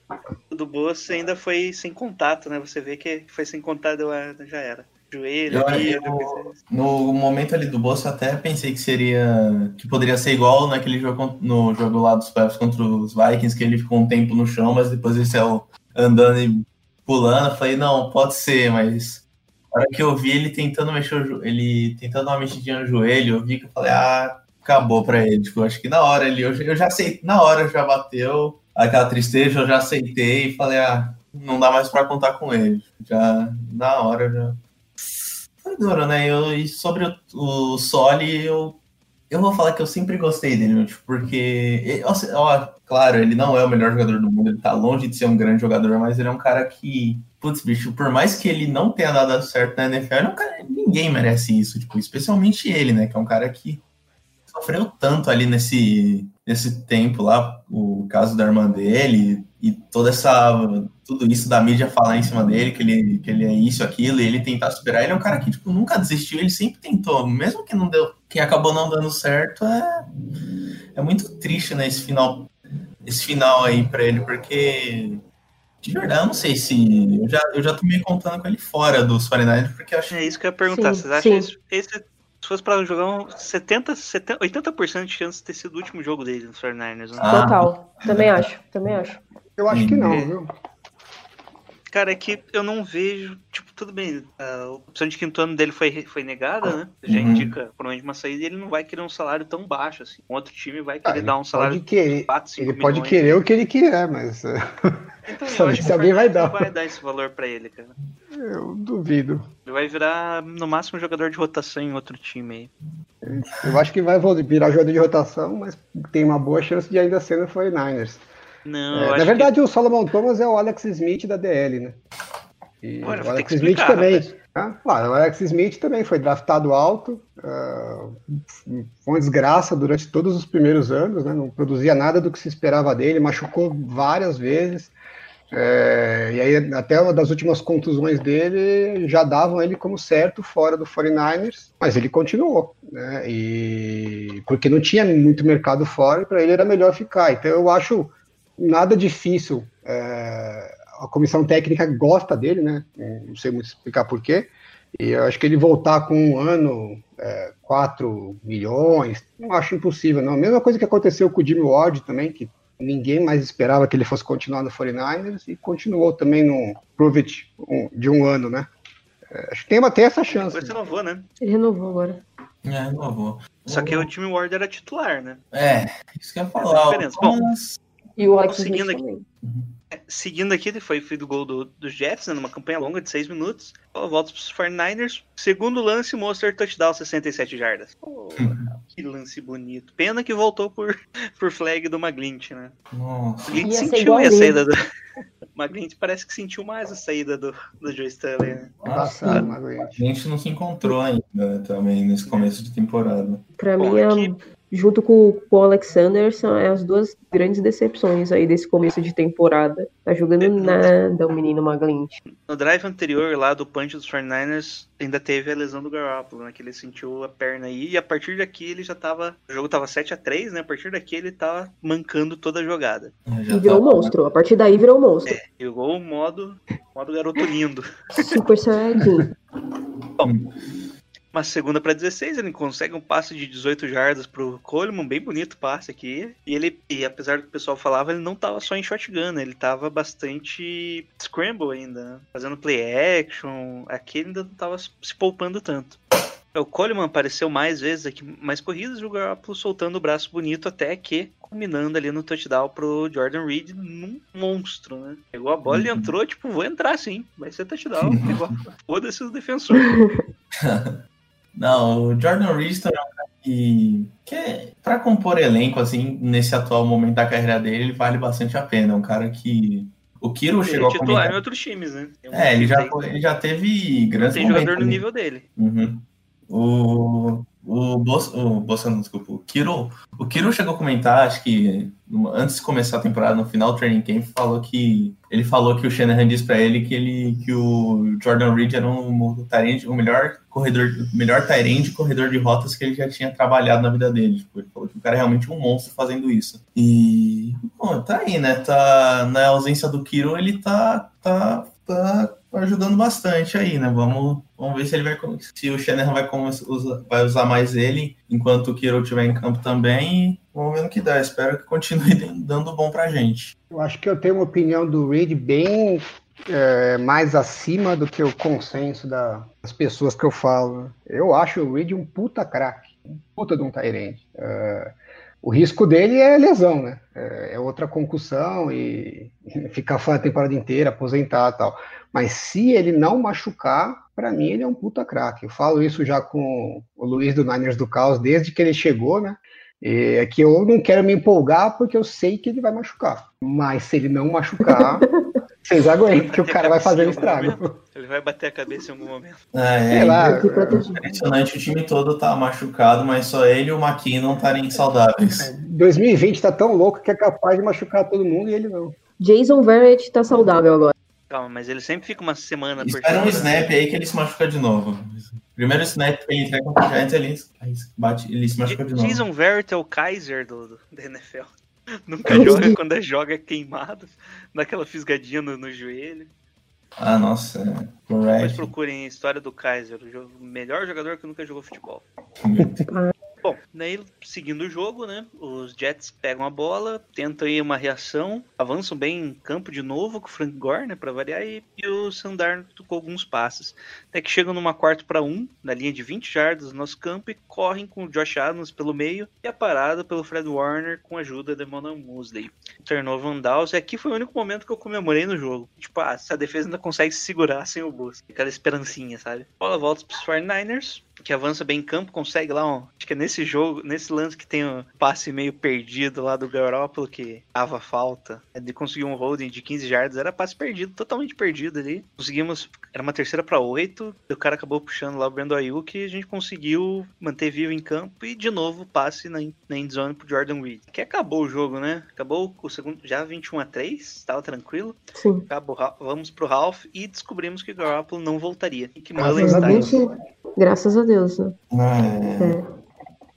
O do Bossa ainda foi sem contato, né? Você vê que foi sem contato, deu a- já era. Joelho, Eu- ali, depois- No momento ali do bolso, eu até pensei que seria. que poderia ser igual naquele jogo no jogo lá dos Pepsi contra os Vikings, que ele ficou um tempo no chão, mas depois ele saiu andando e pulando. Eu falei, não, pode ser, mas. A hora que eu vi ele tentando mexer o jo- ele tentando dar uma mexidinha no joelho, eu vi que eu falei, ah, acabou pra ele. Tipo, eu acho que na hora ele, eu, eu já aceitei, na hora já bateu aquela tristeza, eu já aceitei e falei, ah, não dá mais pra contar com ele. Já na hora já. Duro, né? Eu, e sobre o, o Soli, eu, eu vou falar que eu sempre gostei dele, meu, tipo, porque, ó, claro, ele não é o melhor jogador do mundo, ele tá longe de ser um grande jogador, mas ele é um cara que, putz, bicho, por mais que ele não tenha dado certo na NFL, é um cara, ninguém merece isso, tipo, especialmente ele, né? Que é um cara que sofreu tanto ali nesse, nesse tempo lá, o caso da irmã dele, e toda essa tudo isso da mídia falar em cima dele, que ele, que ele é isso, aquilo, e ele tentar superar, ele é um cara que tipo, nunca desistiu, ele sempre tentou, mesmo que não deu, que acabou não dando certo, é, é muito triste, né, esse final, esse final aí pra ele, porque de verdade, eu não sei se. Eu já, eu já tô meio contando com ele fora dos 49 porque eu acho É isso que eu ia perguntar. Sim, Vocês acham sim. esse, esse, se fosse pra jogar um 70, 70, 80% de chance de ter sido o último jogo dele nos 49ers, né? Ah. Total. Também acho, também acho. Eu acho que não, É. viu? Cara, é que eu não vejo. Tipo, tudo bem. A opção de quinto ano dele foi, foi negada, né? Já Uhum. indica provavelmente uma saída ele não vai querer um salário tão baixo assim. Um outro time vai Ah, querer ele dar um salário querer, de 4, 5 ele pode milhões. querer o que ele quiser, mas Então, eu acho que alguém vai dar. vai dar esse valor pra ele, cara. eu duvido. Ele vai virar, no máximo, jogador de rotação em outro time aí. Eu acho que vai virar jogador de rotação, mas tem uma boa chance de ainda ser no 49ers. Não, É, na verdade, o Solomon Thomas é o Alex Smith da DL, né? E Olha, o Alex que Smith explicar, também. Ah, claro, o Alex Smith também foi draftado alto, ah, foi uma desgraça durante todos os primeiros anos, né? não produzia nada do que se esperava dele, machucou várias vezes. É, e aí, até uma das últimas contusões dele já davam ele como certo fora do 49ers, mas ele continuou, né? E porque não tinha muito mercado fora, para ele era melhor ficar. Então eu acho nada difícil. é, a comissão técnica gosta dele, né? Não sei muito explicar porquê. E eu acho que ele voltar com um ano, é, 4 milhões, não acho impossível, não. A mesma coisa que aconteceu com o Jimmy Ward também, que ninguém mais esperava que ele fosse continuar no 49ers e continuou também no Provit de um ano, né? É, acho que tem até essa chance. Depois renovou, né? Ele renovou agora. É, não vou. Só que o time Ward era titular, né? É, isso que eu ia é E o Alex Seguindo Smith aqui. também. Seguindo aqui, ele foi feito o gol do, dos Jets, né, numa campanha longa de 6 minutos. Volta para os 49ers. Segundo lance, Monster touchdown, 67 jardas. Pô, que lance bonito. Pena que voltou por, por flag do Maglint, né? Nossa. O Maglint sentiu a saída do... O Maglint parece que sentiu mais a saída do, do Joe Stanley, né? Passado, A gente não se encontrou ainda né, também nesse começo de temporada. Pra Bom, mim, é- aqui- junto com, com o Alexander, são as duas grandes decepções aí desse começo de temporada. Tá jogando nada o menino Maglint. No drive anterior lá do punch dos 49ers, ainda teve a lesão do Garoppolo, né? Que ele sentiu a perna aí. E a partir daqui ele já tava. O jogo tava 7 a 3 né? A partir daqui ele tava mancando toda a jogada. Já E virou um tá- monstro. A partir daí virou um monstro. Jogou o modo, modo garoto lindo. Super Saiyajin. Uma segunda para 16, ele consegue um passe de 18 jardas pro Coleman, bem bonito passe aqui. E ele, e apesar do que o pessoal falava, ele não tava só em shotgun, né? ele tava bastante scramble ainda, né? fazendo play action. Aqui ele ainda não tava se poupando tanto. O Coleman apareceu mais vezes aqui, mais corridas, e o Garoppolo soltando o braço bonito até que culminando ali no touchdown pro Jordan Reed num monstro, né? Pegou a bola e Uhum. entrou, tipo, vou entrar sim, vai ser touchdown. Foda-se os defensores. Não, o Jordan também é um cara que, que é, pra compor elenco, assim, nesse atual momento da carreira dele, ele vale bastante a pena. É um cara que. O Kiro Ele é chegou a titular comentar. em outros times, né? Um É, ele já, ele já teve grandes tem jogador momentos. no nível dele. Uhum. O, o, Bolso, o Bolsonaro, desculpa, o Kiro, o Kiro chegou a comentar, acho que antes de começar a temporada, no final do training camp, falou que ele falou que o Shanahan disse pra ele que ele que o Jordan Reed era um, Tyrande, o melhor corredor, melhor Tyrande corredor de rotas que ele já tinha trabalhado na vida dele. Tipo, ele falou que o cara é realmente um monstro fazendo isso. E bom, tá aí, né? Tá na ausência do Kiro, ele tá tá tá ajudando bastante aí, né? Vamos, vamos ver se ele vai se o Shanahan vai, vai usar mais ele enquanto o Kiro estiver em campo também. Vamos ver no que dá. Espero que continue dando bom pra gente. Eu acho que eu tenho uma opinião do Reed bem é, mais acima do que o consenso da- das pessoas que eu falo. Eu acho o Reed um puta craque, um puta de um Tyrande. É, o risco dele é lesão, né? É, é outra concussão e ficar fora a temporada inteira, aposentar tal. Mas se ele não machucar, pra mim ele é um puta craque. Eu falo isso já com o Luiz do Niners do Caos desde que ele chegou, né? E é que eu não quero me empolgar porque eu sei que ele vai machucar. Mas se ele não machucar, vocês aguentam que o cara vai fazer um estrago. Ele vai bater a cabeça em algum momento. É, Sei lá, proteger. impressionante, o time todo tá machucado, mas só ele e o McKinnon estarem saudáveis. 2020 tá tão louco que é capaz de machucar todo mundo e ele não. Jason Verrett tá saudável agora. Calma, mas ele sempre fica uma semana por Espera um snap aí que ele se machuca de novo. Primeiro snap que ele entrega contra o Giants, ele, bate, ele se machuca de novo. Jason Verrett é o Kaiser do, do- da NFL. Nunca joga quando é joga é queimado. Dá aquela fisgadinha no, no joelho. Ah, nossa. Depois Correct. procurem a história do Kaiser, o jo- o melhor jogador que nunca jogou futebol. Bom, daí seguindo o jogo, né? Os Jets pegam a bola, tentam aí uma reação, avançam bem em campo de novo com o Frank Gore, né? Pra variar, e, e o Sandar tocou alguns passes. Até que chegam numa quarta para um, na linha de 20 jardas do nosso campo, e correm com o Josh Adams pelo meio e a parada pelo Fred Warner com a ajuda de Mona Musley. Turnover on downs, e aqui foi o único momento que eu comemorei no jogo. Tipo, ah, se a defesa ainda consegue se segurar sem o Bus. Aquela esperancinha, sabe? Bola volta pros 49ers, que avança bem em campo, consegue lá, um, acho que é nesse jogo, nesse lance que tem o passe meio perdido lá do Garoppolo, que dava falta, de conseguir um holding de 15 jardas, era passe perdido, totalmente perdido ali. Conseguimos, era uma terceira para oito, o cara acabou puxando lá o Brandon Ayuk e a gente conseguiu manter vivo em campo e de novo passe na, na endzone pro Jordan Reed. Que acabou o jogo, né? Acabou o segundo, já 21 a 3, tava tranquilo. Sim. Acabou, vamos pro Ralph e descobrimos que o Garoppolo não voltaria. E que Graças Mullins graças a Deus, né? É. É.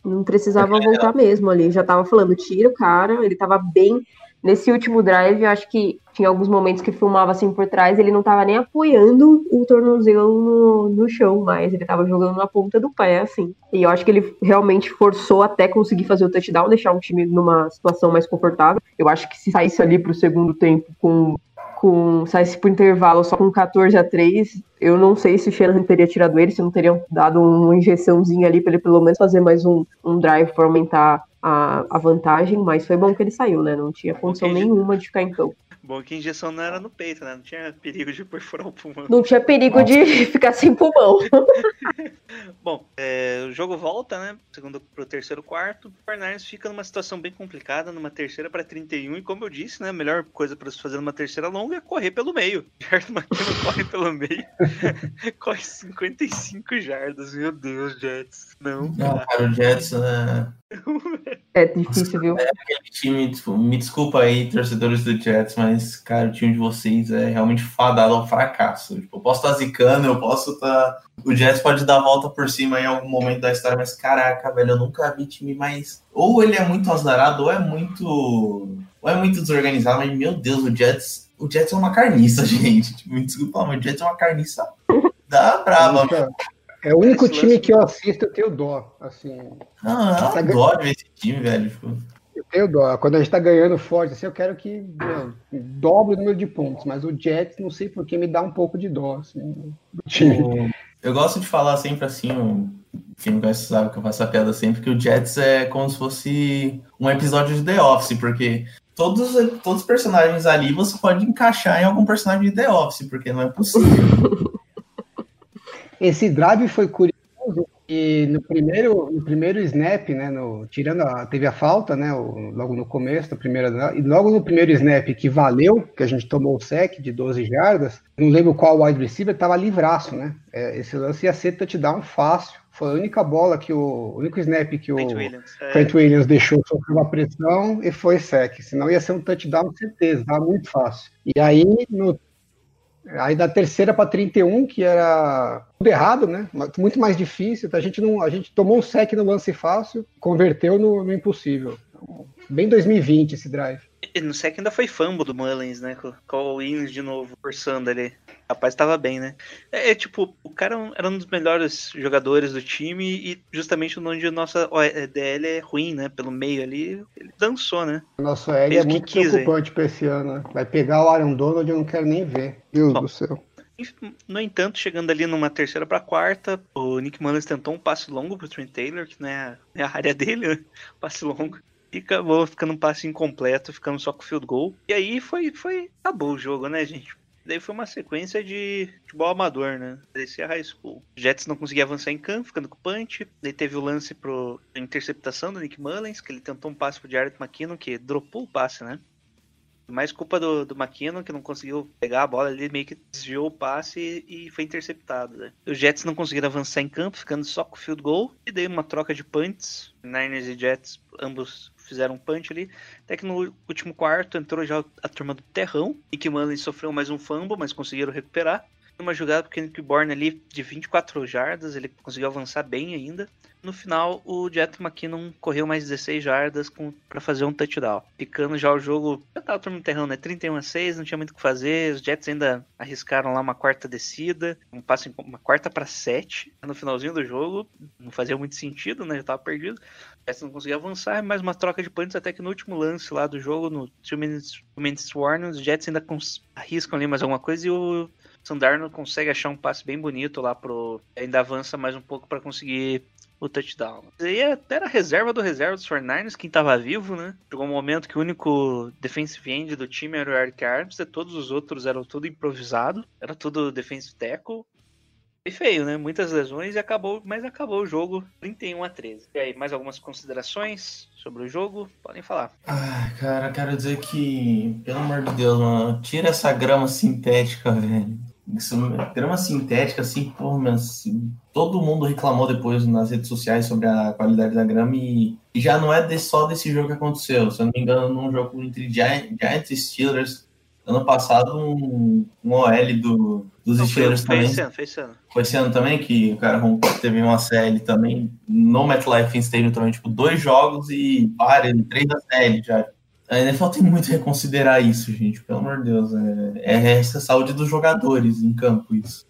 Não precisava voltar mesmo ali. Já tava falando, tira o cara, ele tava bem. Nesse último drive, eu acho que tinha alguns momentos que filmava assim por trás, ele não tava nem apoiando o tornozelo no, no chão mais, ele tava jogando na ponta do pé, assim. E eu acho que ele realmente forçou até conseguir fazer o touchdown, deixar o time numa situação mais confortável. Eu acho que se saísse ali pro segundo tempo com com saísse pro intervalo só com 14 a 3, eu não sei se o Shanahan teria tirado ele, se não teriam dado uma injeçãozinha ali para ele pelo menos fazer mais um, um drive para aumentar a, a vantagem, mas foi bom que ele saiu, né? Não tinha condição nenhuma de ficar em campo. Bom que a injeção não era no peito, né? Não tinha perigo de perfurar o pulmão. Não tinha perigo de ficar sem pulmão. Bom, é, o jogo volta, né? Segundo pro terceiro quarto. O Fernandes fica numa situação bem complicada, numa terceira para 31. E como eu disse, né? A melhor coisa para se fazer numa terceira longa é correr pelo meio. Jardim McKinnon corre pelo meio. corre 55 jardas. Meu Deus, Jets. Não. Não, dá. cara, o Jets, né, É difícil, viu? aquele time, tipo, me desculpa aí, torcedores do Jets, mas, cara, o time de vocês é realmente fadado ao fracasso. Tipo, eu posso estar zicando, eu posso estar. O Jets pode dar a volta por cima em algum momento da história, mas caraca, velho, eu nunca vi time mais. Ou ele é muito azarado, ou é muito. Ou é muito desorganizado, mas meu Deus, o Jets. O Jets é uma carniça, gente. Tipo, me desculpa, mas o Jets é uma carniça da brava, mano. É o único time lance- que eu assisto, eu tenho dó. Assim, Não, eu Tá adoro ver esse time, velho. Tipo, eu tenho dó. Quando a gente tá ganhando forte, assim, eu quero que meu, dobre o número de pontos. Mas o Jets, não sei por que, me dá um pouco de dó. Assim, do time. o- eu gosto de falar sempre assim, quem me conhece sabe que eu faço essa piada sempre, que o Jets é como se fosse um episódio de The Office, porque todos, todos os personagens ali você pode encaixar em algum personagem de The Office, porque não é possível. Esse drive foi curioso e no primeiro, no primeiro snap, né, no, tirando a, teve a falta, né, o- logo no começo da primeira, e logo no primeiro snap que valeu, que a gente tomou o sec de 12 jardas, não lembro qual wide receiver, tava livraço, né, É, esse lance ia ser touchdown fácil, foi a única bola que o, o único snap que o Trent Williams. É, Williams deixou sofrer uma pressão e foi sec, senão ia ser um touchdown certeza, tava muito fácil. E aí, no Aí da terceira para 31, que era tudo errado, né? Muito mais difícil. A gente não, a gente tomou um sec no lance fácil, converteu no, no impossível. Então, bem 2020 esse drive. No sec ainda foi fumble do Mullins, né? Com o Williams de novo, forçando ali. O rapaz tava bem, né? É, é, tipo, o cara era um dos melhores jogadores do time e justamente onde a nossa DL é ruim, né? Pelo meio ali, ele dançou, né? O nosso L é o muito quis, preocupante para esse ano. Né? Vai pegar o Aaron Donald, eu não quero nem ver. Deus Bom. do céu. No entanto, chegando ali numa terceira para quarta, o Nick Mullins tentou um passe longo pro Trent Taylor, que não é a, é área dele, né? passe longo. E acabou ficando um passe incompleto, ficando só com field goal. E aí foi, foi. Acabou o jogo, né, gente? Daí foi uma sequência de futebol amador, né? Parecia high school. Jets não conseguia avançar em campo, ficando com o punch. Daí teve o lance pro interceptação do Nick Mullins, que ele tentou um passe pro Jared McKinnon, que dropou o passe, né? Mais culpa do, do McKinnon, que não conseguiu pegar a bola, ele meio que desviou o passe e, e foi interceptado. Né? Os Jets não conseguiram avançar em campo, ficando só com o field goal. E daí uma troca de punts. Niners e Jets, ambos fizeram um punch ali. Até que no último quarto entrou já a turma do Terrão. E que Manley sofreu mais um fumble, mas conseguiram recuperar. Uma jogada porque o Bourne ali de 24 jardas, ele conseguiu avançar bem ainda. No final, o Jet McKinnon correu mais 16 jardas para fazer um touchdown. Ficando já o jogo. Já tava todo mundo terrão, né? 31 a 6, não tinha muito o que fazer. Os Jets ainda arriscaram lá uma quarta descida, um passe uma quarta para 7 no finalzinho do jogo. Não fazia muito sentido, né? Já tava perdido. Jets não conseguia avançar, mais uma troca de punts até que no último lance lá do jogo, no 2 minutes, two minutes warning, os Jets ainda arriscam ali mais alguma coisa e o Sandarno consegue achar um passe bem bonito lá pro. Ainda avança mais um pouco para conseguir o touchdown. E até era reserva do reserva dos 49ers, quem tava vivo, né? Chegou um momento que o único defensive end do time era o Eric Armstead, todos os outros eram tudo improvisado, era tudo defensive tackle. E feio, né? Muitas lesões e acabou, mas acabou o jogo 31 a 13. E aí, mais algumas considerações sobre o jogo? Podem falar. Ah, cara, quero dizer que, pelo amor de Deus, mano, tira essa grama sintética, velho. Isso, grama sintética, assim, pô, mas todo mundo reclamou depois nas redes sociais sobre a qualidade da grama e, e já não é de, só desse jogo que aconteceu. Se eu não me engano, num jogo entre Giants e Steelers, ano passado, um, um OL do, dos não, Steelers foi, também. Foi esse, ano, foi esse ano. Foi esse ano também que o cara teve uma CL também no MetLife Stadium também, tipo, dois jogos e pare, três da CL já. A NFL tem muito a reconsiderar isso, gente, pelo amor de Deus. É, é essa saúde dos jogadores em campo, isso.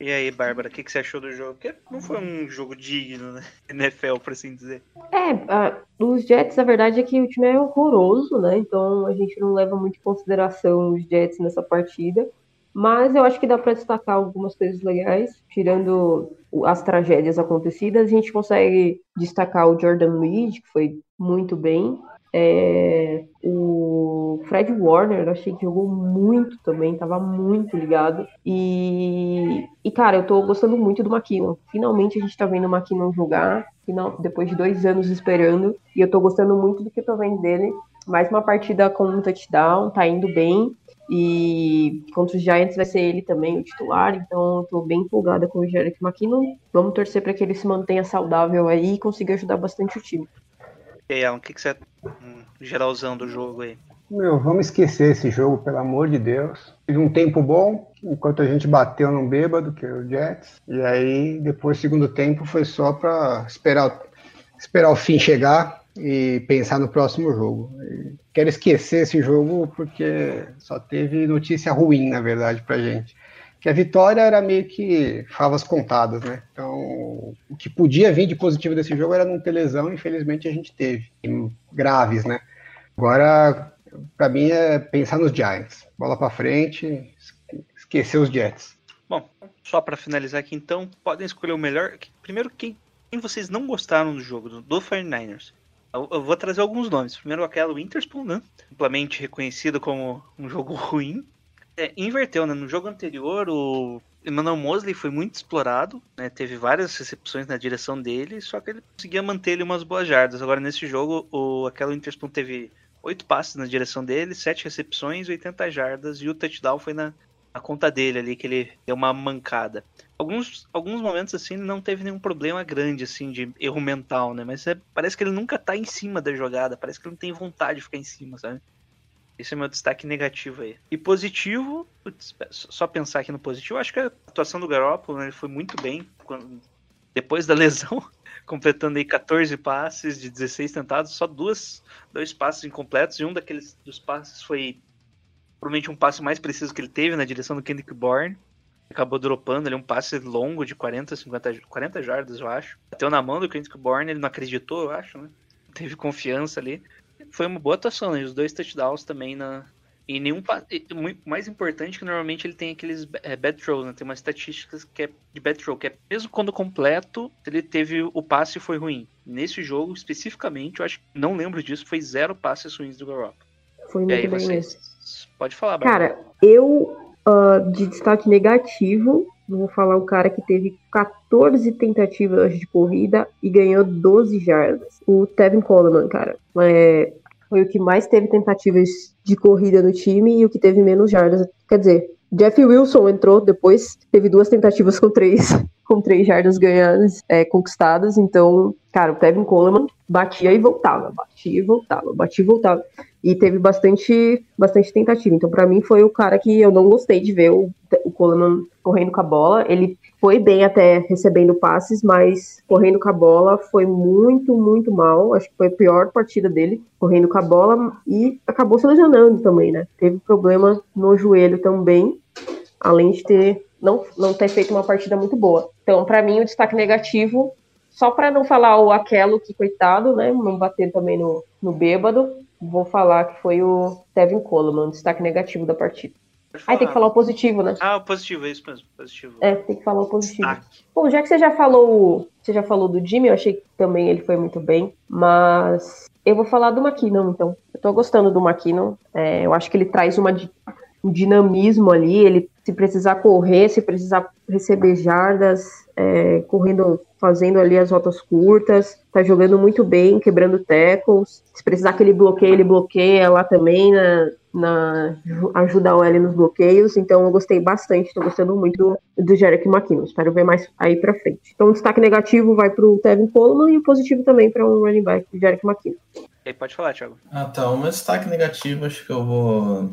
E aí, Bárbara, o que, que, você achou do jogo? Porque não foi um jogo digno, né? NFL, por assim dizer. É, uh, os Jets, a verdade é que o time é horroroso, né? Então a gente não leva muito em consideração os Jets nessa partida. Mas eu acho que dá para destacar algumas coisas legais, tirando as tragédias acontecidas, a gente consegue destacar o Jordan Reed, que foi muito bem. É, o Fred Warner, eu achei que jogou muito também, tava muito ligado. E, e cara, eu tô gostando muito do McKinnon. Finalmente a gente tá vendo o McKinnon jogar, final, depois de dois anos esperando. E eu tô gostando muito do que eu tô vendo dele. Mais uma partida com um touchdown, tá indo bem. E contra os Giants vai ser ele também o titular, então eu tô bem empolgada com o Jerick McKinnon. Vamos torcer para que ele se mantenha saudável aí e consiga ajudar bastante o time. Aí, Alan, o que, que você um, geralzão do jogo aí? Meu, vamos esquecer esse jogo, pelo amor de Deus. Tive um tempo bom, enquanto a gente bateu num bêbado, que é o Jets. E aí, depois, segundo tempo, foi só para esperar, esperar o fim chegar e pensar no próximo jogo. E quero esquecer esse jogo porque só teve notícia ruim, na verdade, pra gente que a vitória era meio que favas contadas, né? Então, o que podia vir de positivo desse jogo era não ter lesão, infelizmente a gente teve, graves, né? Agora, para mim é pensar nos Giants, bola para frente, esquecer os Jets. Bom, só para finalizar aqui então, podem escolher o melhor. Primeiro, quem, quem vocês não gostaram do jogo, do, do 49ers? Eu, eu, vou trazer alguns nomes. Primeiro, aquela Winterspoon, né? Amplamente reconhecido como um jogo ruim é, inverteu, né? No jogo anterior, o Emmanuel Mosley foi muito explorado, né? Teve várias recepções na direção dele, só que ele conseguia manter ele umas boas jardas. Agora, nesse jogo, o, aquela Interspoon teve oito passes na direção dele, sete recepções, 80 jardas, e o touchdown foi na, na conta dele ali, que ele deu uma mancada. Alguns, alguns momentos, assim, não teve nenhum problema grande, assim, de erro mental, né? Mas é, parece que ele nunca tá em cima da jogada, parece que ele não tem vontade de ficar em cima, sabe? Esse é meu destaque negativo aí. E positivo, putz, só pensar aqui no positivo, acho que a atuação do Garoppolo né, ele foi muito bem quando, depois da lesão, completando aí 14 passes de 16 tentados, só duas, dois passes incompletos, e um daqueles dos passes foi provavelmente um passe mais preciso que ele teve na direção do Kendrick Bourne. Acabou dropando ali um passe longo de 40, 50, 40 jardas, eu acho. Bateu na mão do Kendrick Bourne, ele não acreditou, eu acho, né? Teve confiança ali foi uma boa atuação, né? Os dois touchdowns também na. E nenhum. Mais importante que normalmente ele tem aqueles é, bad throws, né? Tem umas estatísticas que é de bad throw, que é mesmo quando completo, ele teve o passe foi ruim. Nesse jogo, especificamente, eu acho que não lembro disso, foi zero passes ruins do Garoppolo. Foi muito aí, bem mesmo. Pode falar, Bárbara. Cara, eu, uh, de destaque negativo, vou falar o cara que teve 14 tentativas de corrida e ganhou 12 jardas. O Tevin Coleman, cara. É, foi o que mais teve tentativas de corrida no time e o que teve menos jardas. Quer dizer, Jeff Wilson entrou depois, teve duas tentativas com três com três jardas ganhadas, é, conquistadas. Então, cara, o Tevin Coleman batia e voltava, batia e voltava, batia e voltava. E teve bastante, bastante tentativa. Então, para mim, foi o cara que eu não gostei de ver o, o Coleman correndo com a bola. Ele foi bem até recebendo passes, mas correndo com a bola foi muito, muito mal. Acho que foi a pior partida dele, correndo com a bola e acabou se lesionando também, né? Teve problema no joelho também, além de ter não, não ter feito uma partida muito boa. Então, para mim, o destaque negativo, só para não falar o Aquelo, que coitado, né? Não bater também no, no bêbado, vou falar que foi o Tevin Coleman, destaque negativo da partida. Aí tem que falar o positivo, né? Ah, o positivo, é isso mesmo. Positivo. É, tem que falar o positivo. Destaque. Bom, já que você já falou, você já falou do Jimmy, eu achei que também ele foi muito bem, mas eu vou falar do McKinnon, então. Eu tô gostando do McKinnon. É, eu acho que ele traz uma, um dinamismo ali. Ele, se precisar correr, se precisar receber jardas, é, correndo, fazendo ali as rotas curtas, tá jogando muito bem, quebrando tackles. Se precisar que ele bloqueie, ele bloqueia lá também na, na ajuda o L nos bloqueios. Então eu gostei bastante, tô gostando muito do, do Jerick McKinnon. Espero ver mais aí pra frente. Então o destaque negativo vai pro Tevin Coleman e o positivo também para o running back, o Jerick McKinnon. E aí, pode falar, Thiago. Ah, tá. O meu destaque negativo, acho que eu vou.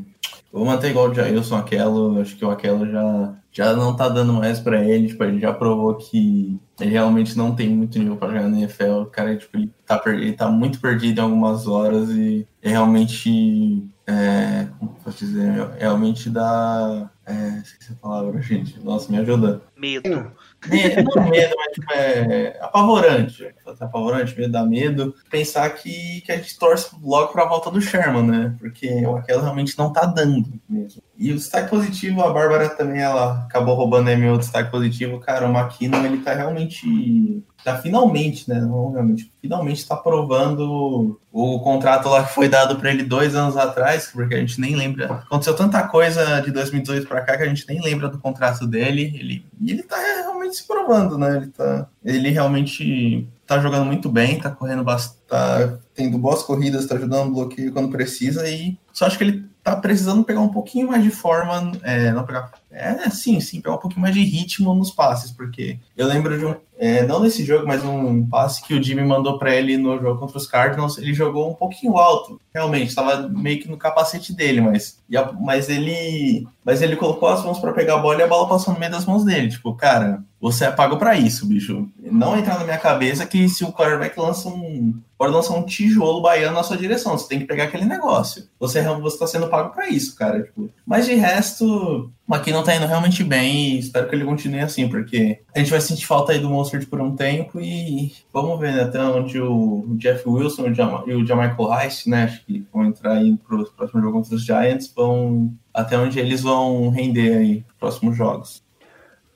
Vou manter igual o Jailson Aquelo. Acho que o Aquelo já, já não tá dando mais pra ele. Tipo, ele já provou que ele realmente não tem muito nível pra jogar na NFL. O cara, tipo, ele tá, ele tá muito perdido em algumas horas e é realmente. É, como posso dizer? Realmente dá. É, esqueci a palavra, gente. Nossa, me ajuda. Medo. Não medo, mas tipo, é apavorante. Apavorante, medo dá medo. Pensar que, que a gente torce logo pra volta do Sherman, né? Porque o Aquela realmente não tá dando mesmo. E o destaque positivo, a Bárbara também, ela acabou roubando aí meu destaque positivo. Cara, o McKinnon, ele tá realmente. Tá finalmente, né? Não realmente. Finalmente tá provando o contrato lá que foi dado pra ele dois anos atrás, porque a gente nem lembra. Aconteceu tanta coisa de 2018 pra cá que a gente nem lembra do contrato dele. Ele, e ele tá realmente se provando, né? Ele, tá, ele realmente tá jogando muito bem, tá correndo bastante, tá tendo boas corridas, tá ajudando no bloqueio quando precisa e só acho que ele tá precisando pegar um pouquinho mais de forma, é, não pegar, é, sim, sim, pegar um pouquinho mais de ritmo nos passes, porque eu lembro de um, é, não nesse jogo, mas um passe que o Jimmy mandou para ele no jogo contra os Cardinals, ele jogou um pouquinho alto, realmente, estava meio que no capacete dele, mas, a- mas ele, mas ele colocou as mãos para pegar a bola e a bola passou no meio das mãos dele, tipo, cara, você é pago para isso, bicho. Não entrar na minha cabeça que se o quarterback lança um. Pode lançar um tijolo baiano na sua direção. Você tem que pegar aquele negócio. Você você tá sendo pago para isso, cara. Tipo, mas de resto, o McKinnon tá indo realmente bem e espero que ele continue assim, porque a gente vai sentir falta aí do Monster por um tempo e vamos ver né, até onde o Jeff Wilson e o Jam- e o Jamichael Heist, né? Acho que vão entrar aí pro próximo jogo contra os Giants, vão até onde eles vão render aí nos próximos jogos.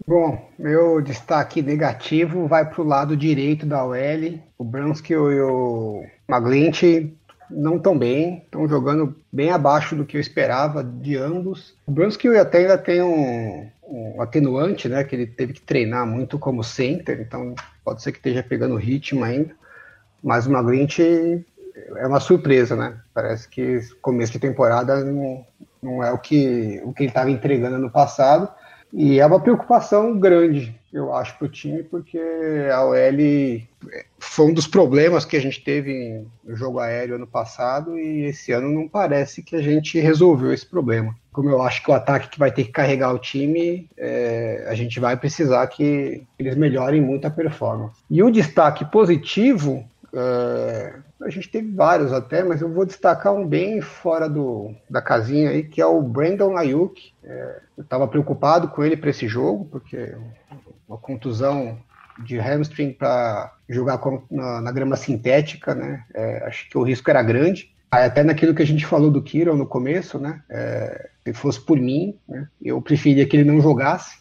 Bom, meu destaque negativo vai para o lado direito da OL. O Brunskill e o Maglint não estão bem, estão jogando bem abaixo do que eu esperava de ambos. O Brunskill até ainda tem um, um atenuante, né? Que ele teve que treinar muito como center, então pode ser que esteja pegando ritmo ainda. Mas o Maglint é uma surpresa, né? Parece que começo de temporada não, não é o que, o que ele estava entregando no passado. E é uma preocupação grande, eu acho, para o time, porque a OL foi um dos problemas que a gente teve no jogo aéreo ano passado e esse ano não parece que a gente resolveu esse problema. Como eu acho que o ataque que vai ter que carregar o time, é, a gente vai precisar que eles melhorem muito a performance. E o destaque positivo, é, a gente teve vários até, mas eu vou destacar um bem fora do, da casinha aí, que é o Brandon Ayuk. É, eu estava preocupado com ele para esse jogo, porque uma contusão de hamstring para jogar na, na grama sintética, né? É, acho que o risco era grande. Até naquilo que a gente falou do Kiro no começo, né? É, se fosse por mim, né? eu preferia que ele não jogasse.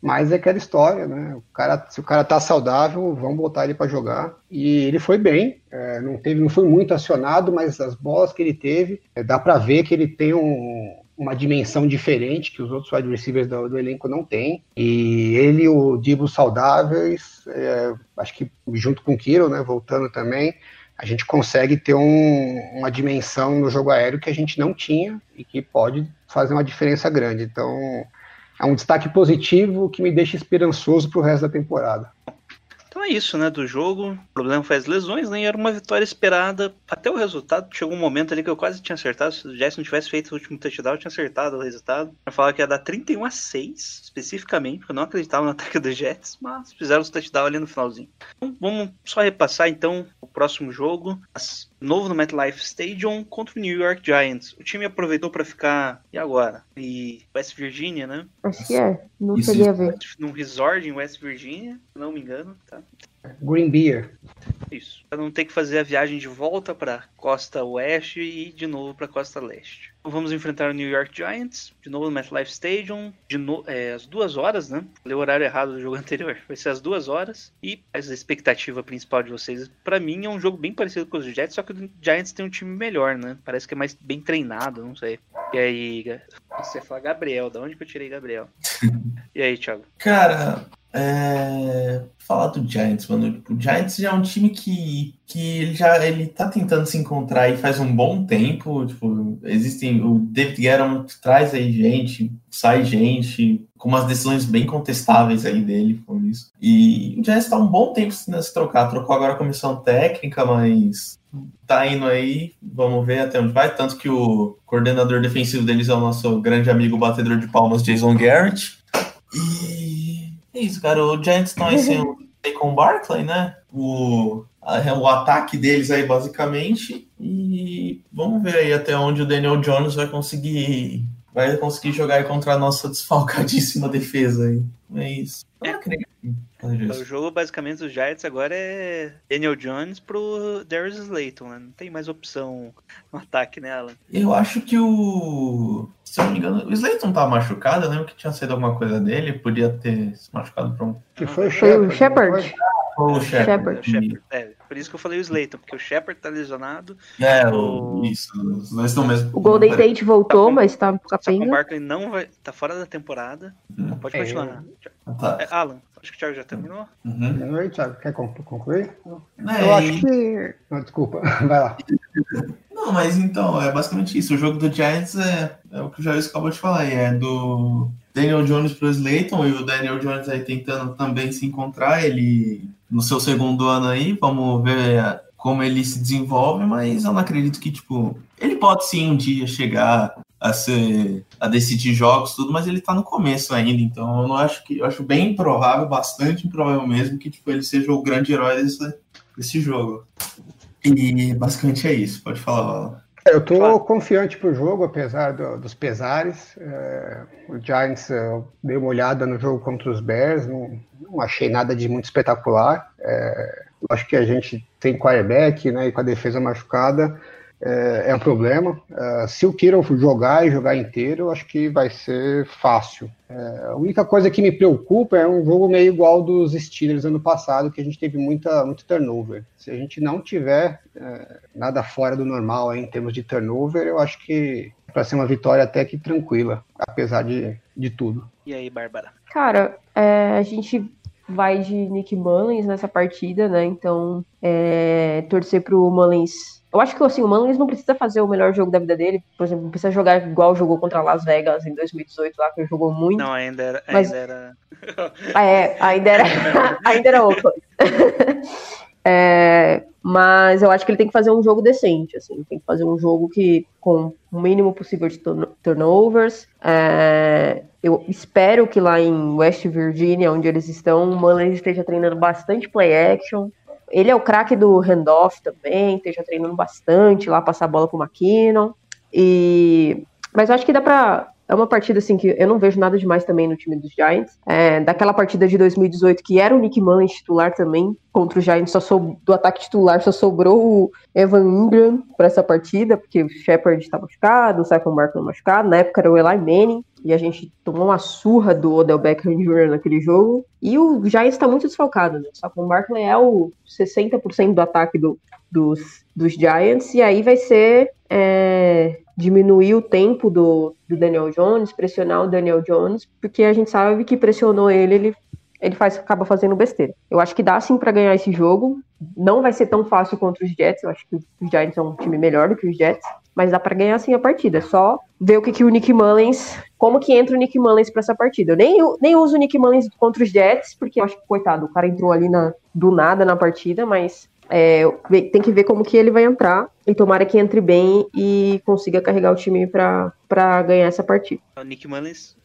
Mas é aquela história, né? O cara, se o cara tá saudável, vamos botar ele para jogar. E ele foi bem, é, não teve, não foi muito acionado, mas as bolas que ele teve, é, dá para ver que ele tem um- uma dimensão diferente que os outros wide receivers do, do elenco não têm. E ele o Dibo saudáveis, é, acho que junto com o Kiro, né? Voltando também, a gente consegue ter um- uma dimensão no jogo aéreo que a gente não tinha e que pode fazer uma diferença grande. Então, é um destaque positivo que me deixa esperançoso pro resto da temporada. É isso, né, do jogo. O problema foi as lesões, né? E era uma vitória esperada. Até o resultado, chegou um momento ali que eu quase tinha acertado. Se o não tivesse feito o último touchdown, eu tinha acertado o resultado. Eu falava que ia dar 31 a 6, especificamente, porque eu não acreditava no ataque do Jets, mas fizeram os touchdown ali no finalzinho. Então, vamos só repassar então o próximo jogo. As novo no MetLife Stadium contra o New York Giants. O time aproveitou para ficar. E agora? E West Virginia, né? Acho que é. Não Isso, cheguei a ver. Num resort em West Virginia, se não me engano, tá? Green Beer. Isso. Pra não ter que fazer a viagem de volta pra costa oeste e de novo pra costa leste. Então vamos enfrentar o New York Giants, de novo no MetLife Stadium, de no... é, às duas horas, né? Falei o horário errado do jogo anterior. Vai ser às duas horas. E a expectativa principal de vocês, pra mim, é um jogo bem parecido com os Jets, só que o Giants tem um time melhor, né? Parece que é mais bem treinado, não sei. E aí, você fala Gabriel, da onde que eu tirei Gabriel? e aí, Thiago? Cara, é... falar do Giants, mano. O Giants já é um time que, que ele já ele tá tentando se encontrar aí faz um bom tempo. Tipo, existem. O David Guerra traz aí gente, sai gente, com umas decisões bem contestáveis aí dele com isso. E o Giants tá um bom tempo se trocar. Trocou agora a comissão técnica, mas tá indo aí, vamos ver até onde vai. Tanto que o coordenador defensivo deles é o nosso grande amigo batedor de palmas, Jason Garrett. E é isso, cara. O Giants estão aí sem o Saquon Barkley, né? O, a- o ataque deles aí, basicamente. E vamos ver aí até onde o Daniel Jones vai conseguir vai conseguir jogar contra a nossa desfalcadíssima defesa aí. É isso. Eu não acredito. Então, O jogo, basicamente, dos Giants agora é Daniel Jones pro Darius Slayton, né? Não tem mais opção no ataque, né, Alan? Eu acho que o. Se eu não me engano, o Slayton tá machucado. Eu lembro que tinha sido alguma coisa dele. Podia ter se machucado pra um. Que foi o Foi o Shepard. Ou o Shepard. É, por isso que eu falei o Slayton, porque o Shepard tá lesionado, É, o... isso. Os dois estão mesmo. O Golden Tate voltou, mas tá só que o capenga. Barkley não vai. tá fora da temporada. Hum. Pode É. continuar. Tá. É, Alan, acho que o Thiago já terminou. Uhum. Oi, Thiago, quer conclu- concluir? É, Eu acho que. Não, desculpa, vai lá. Não, mas então, é basicamente isso. O jogo do Giants é, é o que o Jair acabou de falar. É do Daniel Jones pro Slayton e o Daniel Jones aí tentando também se encontrar. Ele no seu segundo ano aí, vamos ver é, como ele se desenvolve, mas eu não acredito que, tipo, ele pode sim um dia chegar a ser a decidir jogos, tudo, mas ele tá no começo ainda, então eu não acho que eu acho bem improvável, bastante improvável mesmo, que tipo, ele seja o grande herói desse, desse jogo. E basicamente é isso, pode falar, Vala. Eu tô Claro. confiante pro jogo, apesar do- dos pesares. É, o Giants, eu dei uma olhada no jogo contra os Bears, não, não achei nada de muito espetacular. É, eu acho que a gente tem quarterback, né, e com a defesa machucada, é, é um problema. É, se o Kiro jogar e jogar inteiro, eu acho que vai ser fácil. É, a única coisa que me preocupa é um jogo meio igual dos Steelers ano passado, que a gente teve muita, muito turnover. Se a gente não tiver é, nada fora do normal aí, em termos de turnover, eu acho que para ser uma vitória até que tranquila, apesar de, de tudo. E aí, Bárbara? Cara, é, a gente vai de Nick Mullins nessa partida, né? Então, é, torcer pro Mullins. Eu acho que assim, o Mullins não precisa fazer o melhor jogo da vida dele. Por exemplo, não precisa jogar igual jogou contra Las Vegas em 2018, lá que ele jogou muito. Não, ainda era. Mas- Ainda era... Ah, é, ainda era, ainda era Oakland. É, mas eu acho que ele tem que fazer um jogo decente, assim, tem que fazer um jogo que com o mínimo possível de turn- turnovers. É, eu espero que lá em West Virginia, onde eles estão, o Mullins esteja treinando bastante play action. Ele é o craque do handoff também, esteja treinando bastante lá, passar a bola pro McKinnon. E mas eu acho que dá pra. É uma partida assim que eu não vejo nada demais também no time dos Giants. É, daquela partida de 2018 que era o Nick Mullins titular também contra o Giants, só sou, do ataque titular só sobrou o Evan Ingram para essa partida, porque o Shepard está machucado, o Saquon Barkley machucado. Na época era o Eli Manning e a gente tomou uma surra do Odell Beckham Jr. naquele jogo. E o Giants está muito desfalcado, né? O Saquon Barkley é o 60% do ataque do, dos, dos Giants e aí vai ser é, diminuir o tempo do, do Daniel Jones, pressionar o Daniel Jones, porque a gente sabe que pressionou ele, ele, ele faz, acaba fazendo besteira. Eu acho que dá sim para ganhar esse jogo. Não vai ser tão fácil contra os Jets. Eu acho que os Giants são um time melhor do que os Jets. Mas dá pra ganhar sim a partida. É só ver o que, que o Nick Mullins. Como que entra o Nick Mullins pra essa partida. Eu nem, nem uso o Nick Mullins contra os Jets, porque eu acho que, coitado, o cara entrou ali na, do nada na partida, mas é, tem que ver como que ele vai entrar e tomara que entre bem e consiga carregar o time para ganhar essa partida. O Nick Mullins,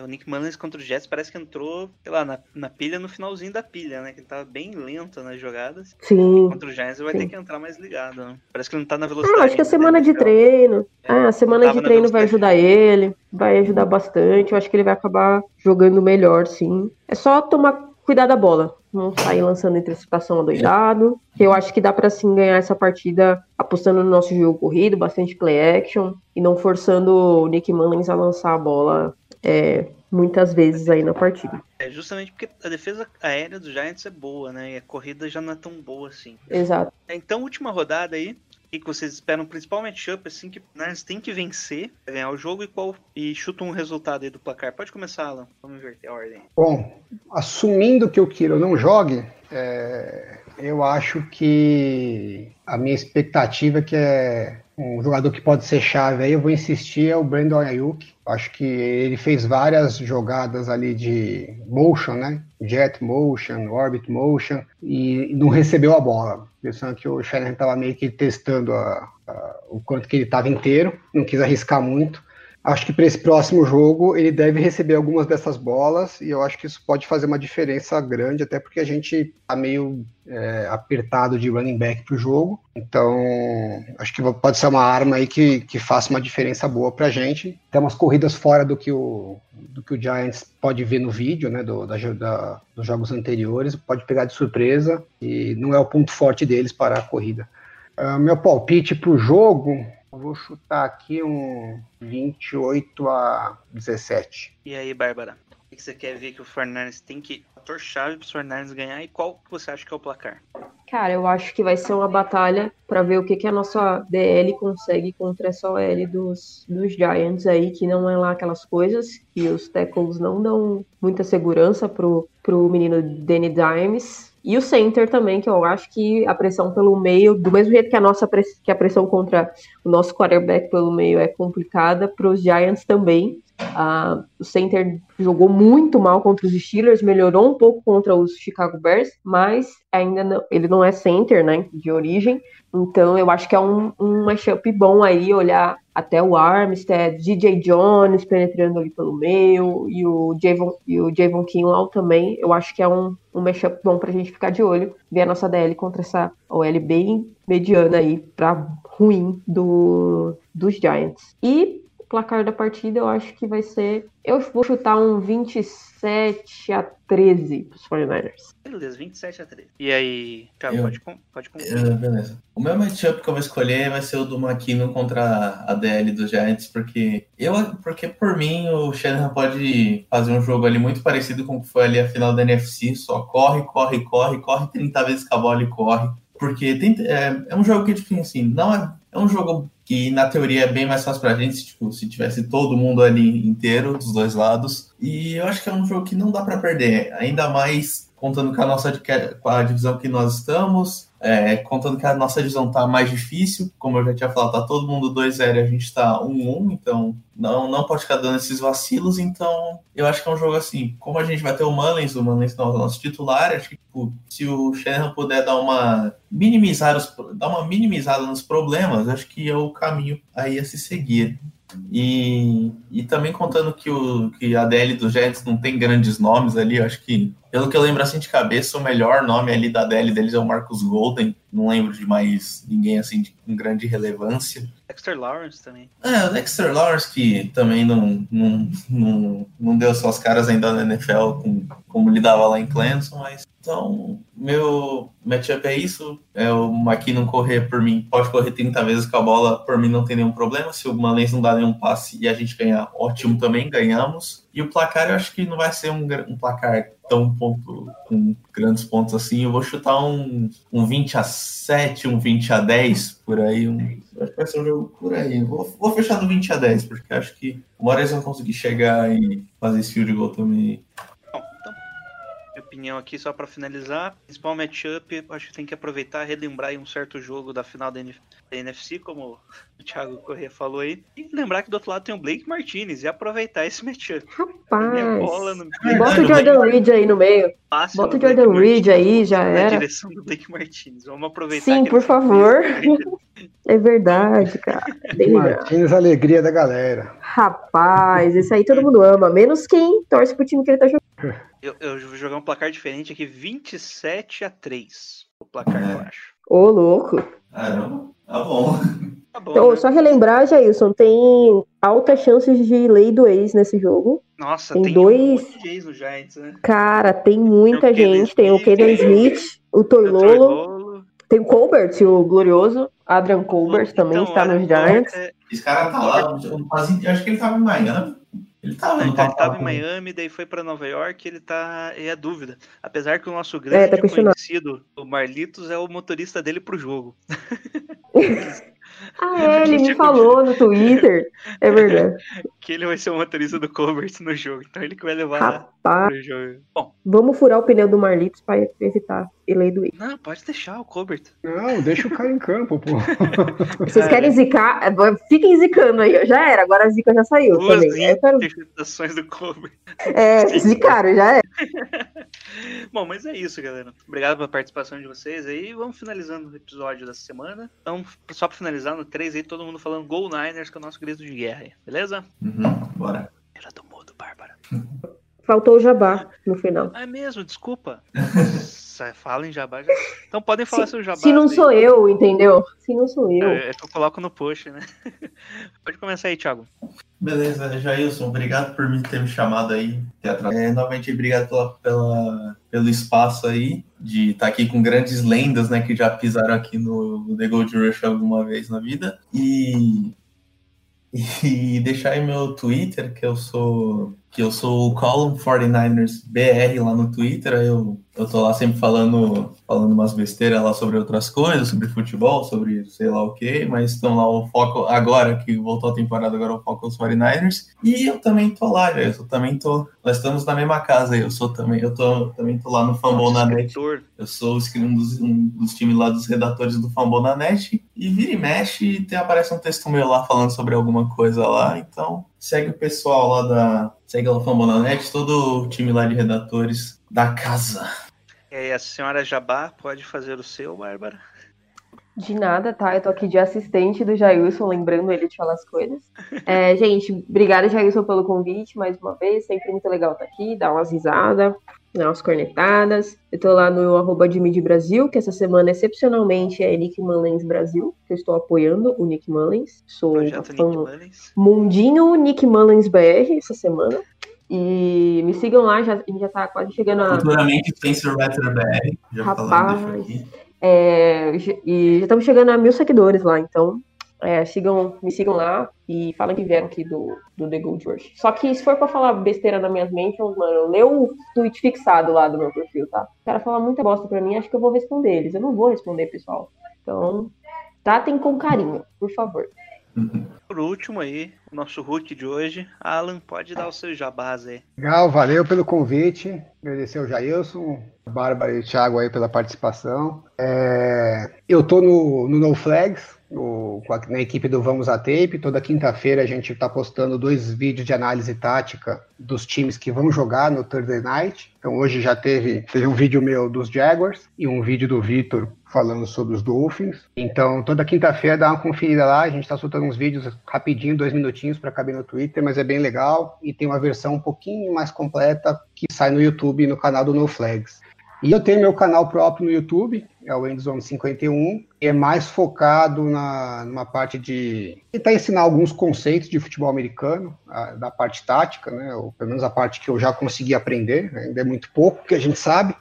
o Nick Mullins contra o Jets parece que entrou, sei lá, na, na pilha no finalzinho da pilha, né? Que ele tava bem lento nas jogadas. Sim. Contra o Giants ele vai sim. ter que entrar mais ligado, né? Parece que ele não tá na velocidade. Ah, acho que a ainda, semana né, de Michel? treino. É, Ah, a semana de treino vai ajudar ele, vai ajudar bastante. Eu acho que ele vai acabar jogando melhor, sim. É só tomar cuidado da bola. Não sair lançando antecipação adoidado. Que eu acho que dá pra sim ganhar essa partida apostando no nosso jogo corrido, bastante play action e não forçando o Nick Mullins a lançar a bola é, muitas vezes aí na partida. É justamente porque a defesa aérea do Giants é boa, né? E a corrida já não é tão boa assim. Exato. Então, última rodada aí. Que que vocês esperam? Principal matchup, assim, que né, eles têm que vencer ganhar o jogo e, qual, e chuta um resultado aí do placar. Pode começar, Alan. Vamos inverter a ordem. Bom, assumindo que o Kiro não jogue, é, eu acho que a minha expectativa é que é um jogador que pode ser chave aí, eu vou insistir, é o Brandon Ayuk. Acho que ele fez várias jogadas ali de motion, né? Jet motion, orbit motion, e não recebeu a bola. Pensando que o Shanahan estava meio que testando a- a- o quanto que ele estava inteiro, não quis arriscar muito. Acho que para esse próximo jogo ele deve receber algumas dessas bolas e eu acho que isso pode fazer uma diferença grande, até porque a gente tá meio é, apertado de running back pro jogo. Então, acho que pode ser uma arma aí que, que faça uma diferença boa pra gente. Tem umas corridas fora do que o, do que o Giants pode ver no vídeo, né, do, da, da- dos jogos anteriores, pode pegar de surpresa e não é o ponto forte deles parar a corrida. Ah, meu palpite pro jogo, eu vou chutar aqui um 28 a 17. E aí, Bárbara? O que você quer ver que o Fernandes tem que. Fator-chave pro Fernandes ganhar e qual que você acha que é o placar? Cara, eu acho que vai ser uma batalha pra ver o que, que a nossa DL consegue contra essa OL dos, dos Giants aí, que não é lá aquelas coisas, que os tackles não dão muita segurança pro, pro menino Danny Dimes. E o center também, que eu acho que a pressão pelo meio, do mesmo jeito que a nossa que a pressão contra o nosso quarterback pelo meio é complicada, pros Giants também. Ah, o center jogou muito mal contra os Steelers, melhorou um pouco contra os Chicago Bears, mas ainda não, ele não é center, né, de origem. Então eu acho que é um, um mashup bom aí olhar até o Armstead, DJ Jones penetrando ali pelo meio e o Javon, e o Javon Kinlaw também. Eu acho que é um, um mashup bom pra gente ficar de olho, ver a nossa DL contra essa OL bem mediana aí pra ruim do, dos Giants. E placar da partida eu acho que vai ser. Eu vou chutar um 27 a 13 pros 49ers. Beleza, 27 a 3. E aí, Thiago, Eu- pode, pode concluir. É, beleza. O meu matchup que eu vou escolher vai ser o do McKinnon contra a DL dos Giants, porque eu, porque por mim o Shanahan pode fazer um jogo ali muito parecido com o que foi ali a final da NFC, só corre, corre, corre, corre 30 vezes com a bola e corre. Porque tem, é, é um jogo que, tipo assim, não é, é um jogo que na teoria é bem mais fácil pra gente, tipo, se tivesse todo mundo ali inteiro, dos dois lados. E eu acho que é um jogo que não dá pra perder, ainda mais contando com a nossa com a divisão que nós estamos, é, contando que a nossa divisão tá mais difícil, como eu já tinha falado, tá todo mundo 2-0 e a gente tá 1-1, então não, não pode ficar dando esses vacilos, então eu acho que é um jogo assim, como a gente vai ter o Mullins, o Mullins não é o nosso titular, acho que tipo, se o Shanahan puder dar uma minimizar os, dar uma minimizada nos problemas, acho que é o caminho aí a se seguir. E, e também contando que, o, que a DL dos Giants não tem grandes nomes ali, acho que, pelo que eu lembro assim de cabeça, o melhor nome ali da DL deles é o Marcus Golden. Não lembro de mais ninguém assim de, com grande relevância. Dexter Lawrence também. É, o Dexter Lawrence, que também não, não, não, não deu suas caras ainda na NFL com, como ele dava lá em Clemson, mas então, meu matchup é isso. É o McKinnon correr por mim, pode correr 30 vezes com a bola, por mim não tem nenhum problema. Se o Manens não dá nenhum passe e a gente ganhar, ótimo também, ganhamos. E o placar eu acho que não vai ser um, um placar tão ponto, com grandes pontos assim. Eu vou chutar um, um 20 a 7, um 20 a 10 por aí. Um, acho que vai ser um jogo por aí. Vou, vou fechar no 20 a 10, porque acho que uma hora eles vão conseguir chegar e fazer esse field goal também. Opinião aqui, só pra finalizar. Principal matchup, acho que tem que aproveitar relembrar aí um certo jogo da final da, NF da NFC, como o Thiago Corrêa falou aí. E lembrar que do outro lado tem o Blake Martinez e aproveitar esse matchup. Minha bola no Bota o Jordan Reed aí no meio. Bota o Jordan Reed Martinez, aí, já Na era. direção do Blake Martinez. Vamos aproveitar Sim, por favor. É verdade, cara. Martins, alegria da galera. Rapaz, esse aí todo mundo ama. Menos quem torce pro time que ele tá jogando. Eu, eu vou jogar um placar diferente aqui, 27 a 3. O placar, É. eu acho. Ô, louco. Caramba, tá bom. Tá bom, Então, né? só relembrar, Jailson, tem altas chances de lei do ex nesse jogo. Nossa, tem tem, dois- um monte de ex no Giants, né? Cara, tem muita Tem gente. Tem o Kaden Smith, o Toilolo, tem o Colbert, o glorioso. Adrian Colbert também Então, está olha, nos Giants. é, Esse cara tá lá, eu acho que ele tava em Miami. Ele tava Ele no tá- ele passado tava em. Miami, daí foi pra Nova York, ele tá. É a dúvida. Apesar que o nosso grande É, tá conhecido, o Marlitos, é o motorista dele pro jogo. Ah, é, ele me falou no Twitter. É verdade. Que ele vai ser o motorista do Colbert no jogo. Então ele que vai levar lá Rapaz, pro jogo. Bom, vamos furar o pneu do Marlitos pra evitar lei do ex. não, pode deixar o Colbert. Não, deixa o cara em campo, pô. Vocês Cara, querem zicar? É, Fiquem zicando aí. Já era, agora a zica já saiu Duas quero... interpretações do Colbert. É, zicaram, já era. Bom, mas é isso, galera. Obrigado pela participação de vocês aí. Vamos finalizando o episódio dessa semana. Então, só pra finalizar, no 3 aí, todo mundo falando Gol Niners, que é o nosso grito de guerra aí. Beleza? Uhum, bora. Era do mudo, Bárbara. Faltou o jabá no final. Ah, é mesmo, desculpa. Nossa, fala em jabá. Já... Então podem falar seu jabá. Se não aí. sou eu, entendeu? Se não sou eu. É, é que eu coloco no post, né? Pode começar aí, Thiago. Beleza, Jailson, obrigado por me ter me chamado aí. É, novamente, obrigado pela, pela- pelo espaço aí, de estar aqui com grandes lendas, né, que já pisaram aqui no, no The Gold Rush alguma vez na vida. E, e deixar aí meu Twitter, que eu sou que eu sou o Column 49ers BR lá no Twitter, eu, eu tô lá sempre falando, falando umas besteiras lá sobre outras coisas, sobre futebol, sobre sei lá o que, mas estão lá o foco, agora que voltou a temporada, agora o foco é os 49ers, e eu também tô lá, eu também tô, nós estamos na mesma casa aí, eu sou também, eu tô, também tô lá no Fambon na Net, eu sou um dos, um dos times lá dos redatores do Fambonanet e vira e mexe tem, aparece um texto meu lá falando sobre alguma coisa lá, então segue o pessoal lá da. Segue lá o Fambonanet, todo o time lá de redatores da casa. E aí, a senhora Jabá pode fazer o seu, Bárbara? De nada, tá? Eu tô aqui de assistente do Jailson, lembrando ele de falar as coisas. É, gente, obrigada, Jailson, pelo convite mais uma vez. Sempre muito legal estar aqui, dar umas risadas, dar umas cornetadas. Eu tô lá no arroba Brasil, que essa semana, excepcionalmente, é Nick Mullens Brasil, que eu estou apoiando o Nick Mullens. Sou Projeto fã Nick Mullins. Mundinho Nick Mullens BR essa semana. E me sigam lá, já, a gente já tá quase chegando a. Futuramente Spencer Vetter BR. Já falando, Rapaz. aqui. É, e já estamos chegando a mil seguidores lá, então é, sigam, me sigam lá e falem que vieram aqui do, do The Gold Rush. Só que se for pra falar besteira nas minhas mentes, mano, lê o tweet fixado lá do meu perfil, tá? O cara fala muita bosta pra mim, acho que eu vou responder eles. Eu não vou responder, pessoal. Então, tratem com carinho, por favor. Por último aí, o nosso Hulk de hoje. Alan, pode dar o seu jabás aí. Legal, valeu pelo convite. Agradecer ao Jailson, a Bárbara e o Thiago aí pela participação. É, eu tô no, no No Flags, com a- na equipe do Vamos a Tape. Toda quinta-feira a gente tá postando dois vídeos de análise tática dos times que vão jogar no Thursday Night. Então hoje já teve, teve um vídeo meu dos Jaguars e um vídeo do Vitor falando sobre os Dolphins. Então toda quinta-feira dá uma conferida lá. A gente tá soltando uns vídeos rapidinho, dois minutinhos para caber no Twitter, mas é bem legal. E tem uma versão um pouquinho mais completa que sai no YouTube no canal do No Flags. E eu tenho meu canal próprio no YouTube, é o Endzone 51, e é mais focado na, numa parte de tentar ensinar alguns conceitos de futebol americano, a- da parte tática, né? Ou pelo menos a parte que eu já consegui aprender, ainda é muito pouco que a gente sabe.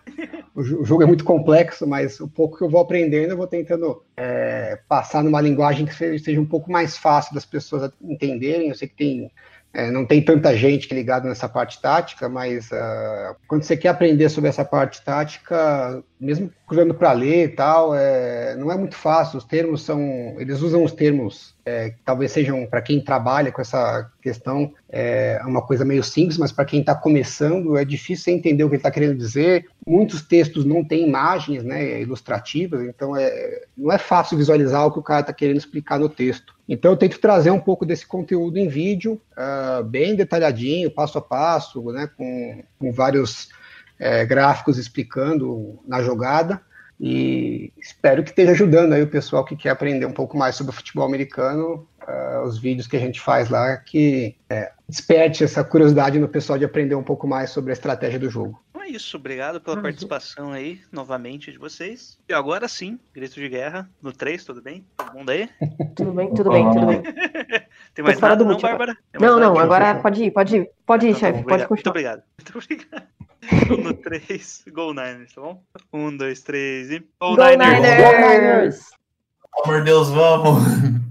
O, o jogo é muito complexo, mas o pouco que eu vou aprendendo, eu vou tentando é, passar numa linguagem que seja, seja um pouco mais fácil das pessoas entenderem. Eu sei que tem é, não tem tanta gente ligada nessa parte tática, mas uh, quando você quer aprender sobre essa parte tática, mesmo cruzando para ler e tal, é, não é muito fácil. Os termos são. Eles usam os termos é, que talvez sejam, para quem trabalha com essa questão, é uma coisa meio simples, mas para quem está começando é difícil entender o que ele está querendo dizer. Muitos textos não têm imagens né, ilustrativas, então é, não é fácil visualizar o que o cara está querendo explicar no texto. Então eu tento trazer um pouco desse conteúdo em vídeo, uh, bem detalhadinho, passo a passo, né, com, com vários é, gráficos explicando na jogada. E espero que esteja ajudando aí o pessoal que quer aprender um pouco mais sobre o futebol americano, uh, os vídeos que a gente faz lá, que é, desperte essa curiosidade no pessoal de aprender um pouco mais sobre a estratégia do jogo. É isso, obrigado pela participação aí, novamente, de vocês. E agora sim, grito de guerra, no 3, tudo bem? Todo mundo aí? Tudo bem, tudo bem, tudo bem. Tem mais nada, do não, Bárbara? Não, não, agora pode ir, pode ir, pode ir, Tá chefe, pode obrigado. Muito continuar. obrigado. Muito obrigado. No 3, Gol Niners, tá bom? 1, 2, 3 e. Gol Go Niners! Pelo amor de Deus, vamos!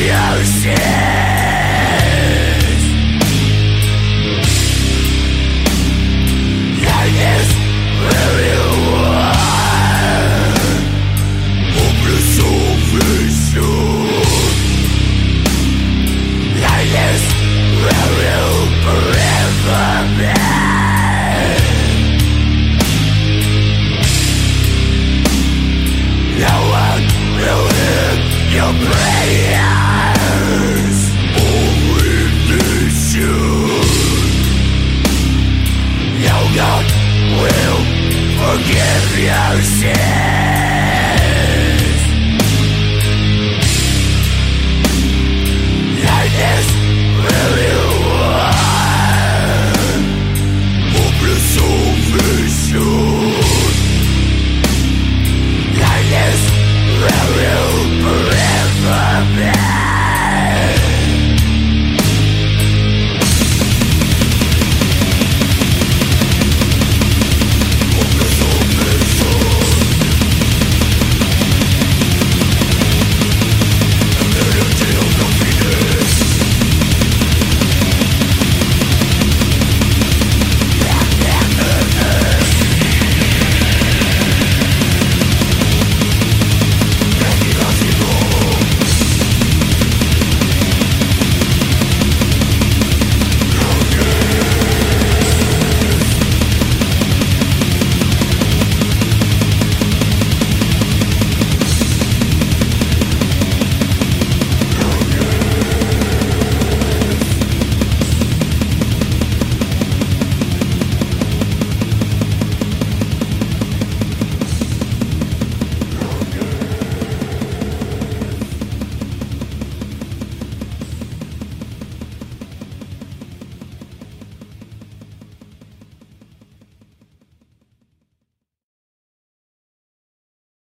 No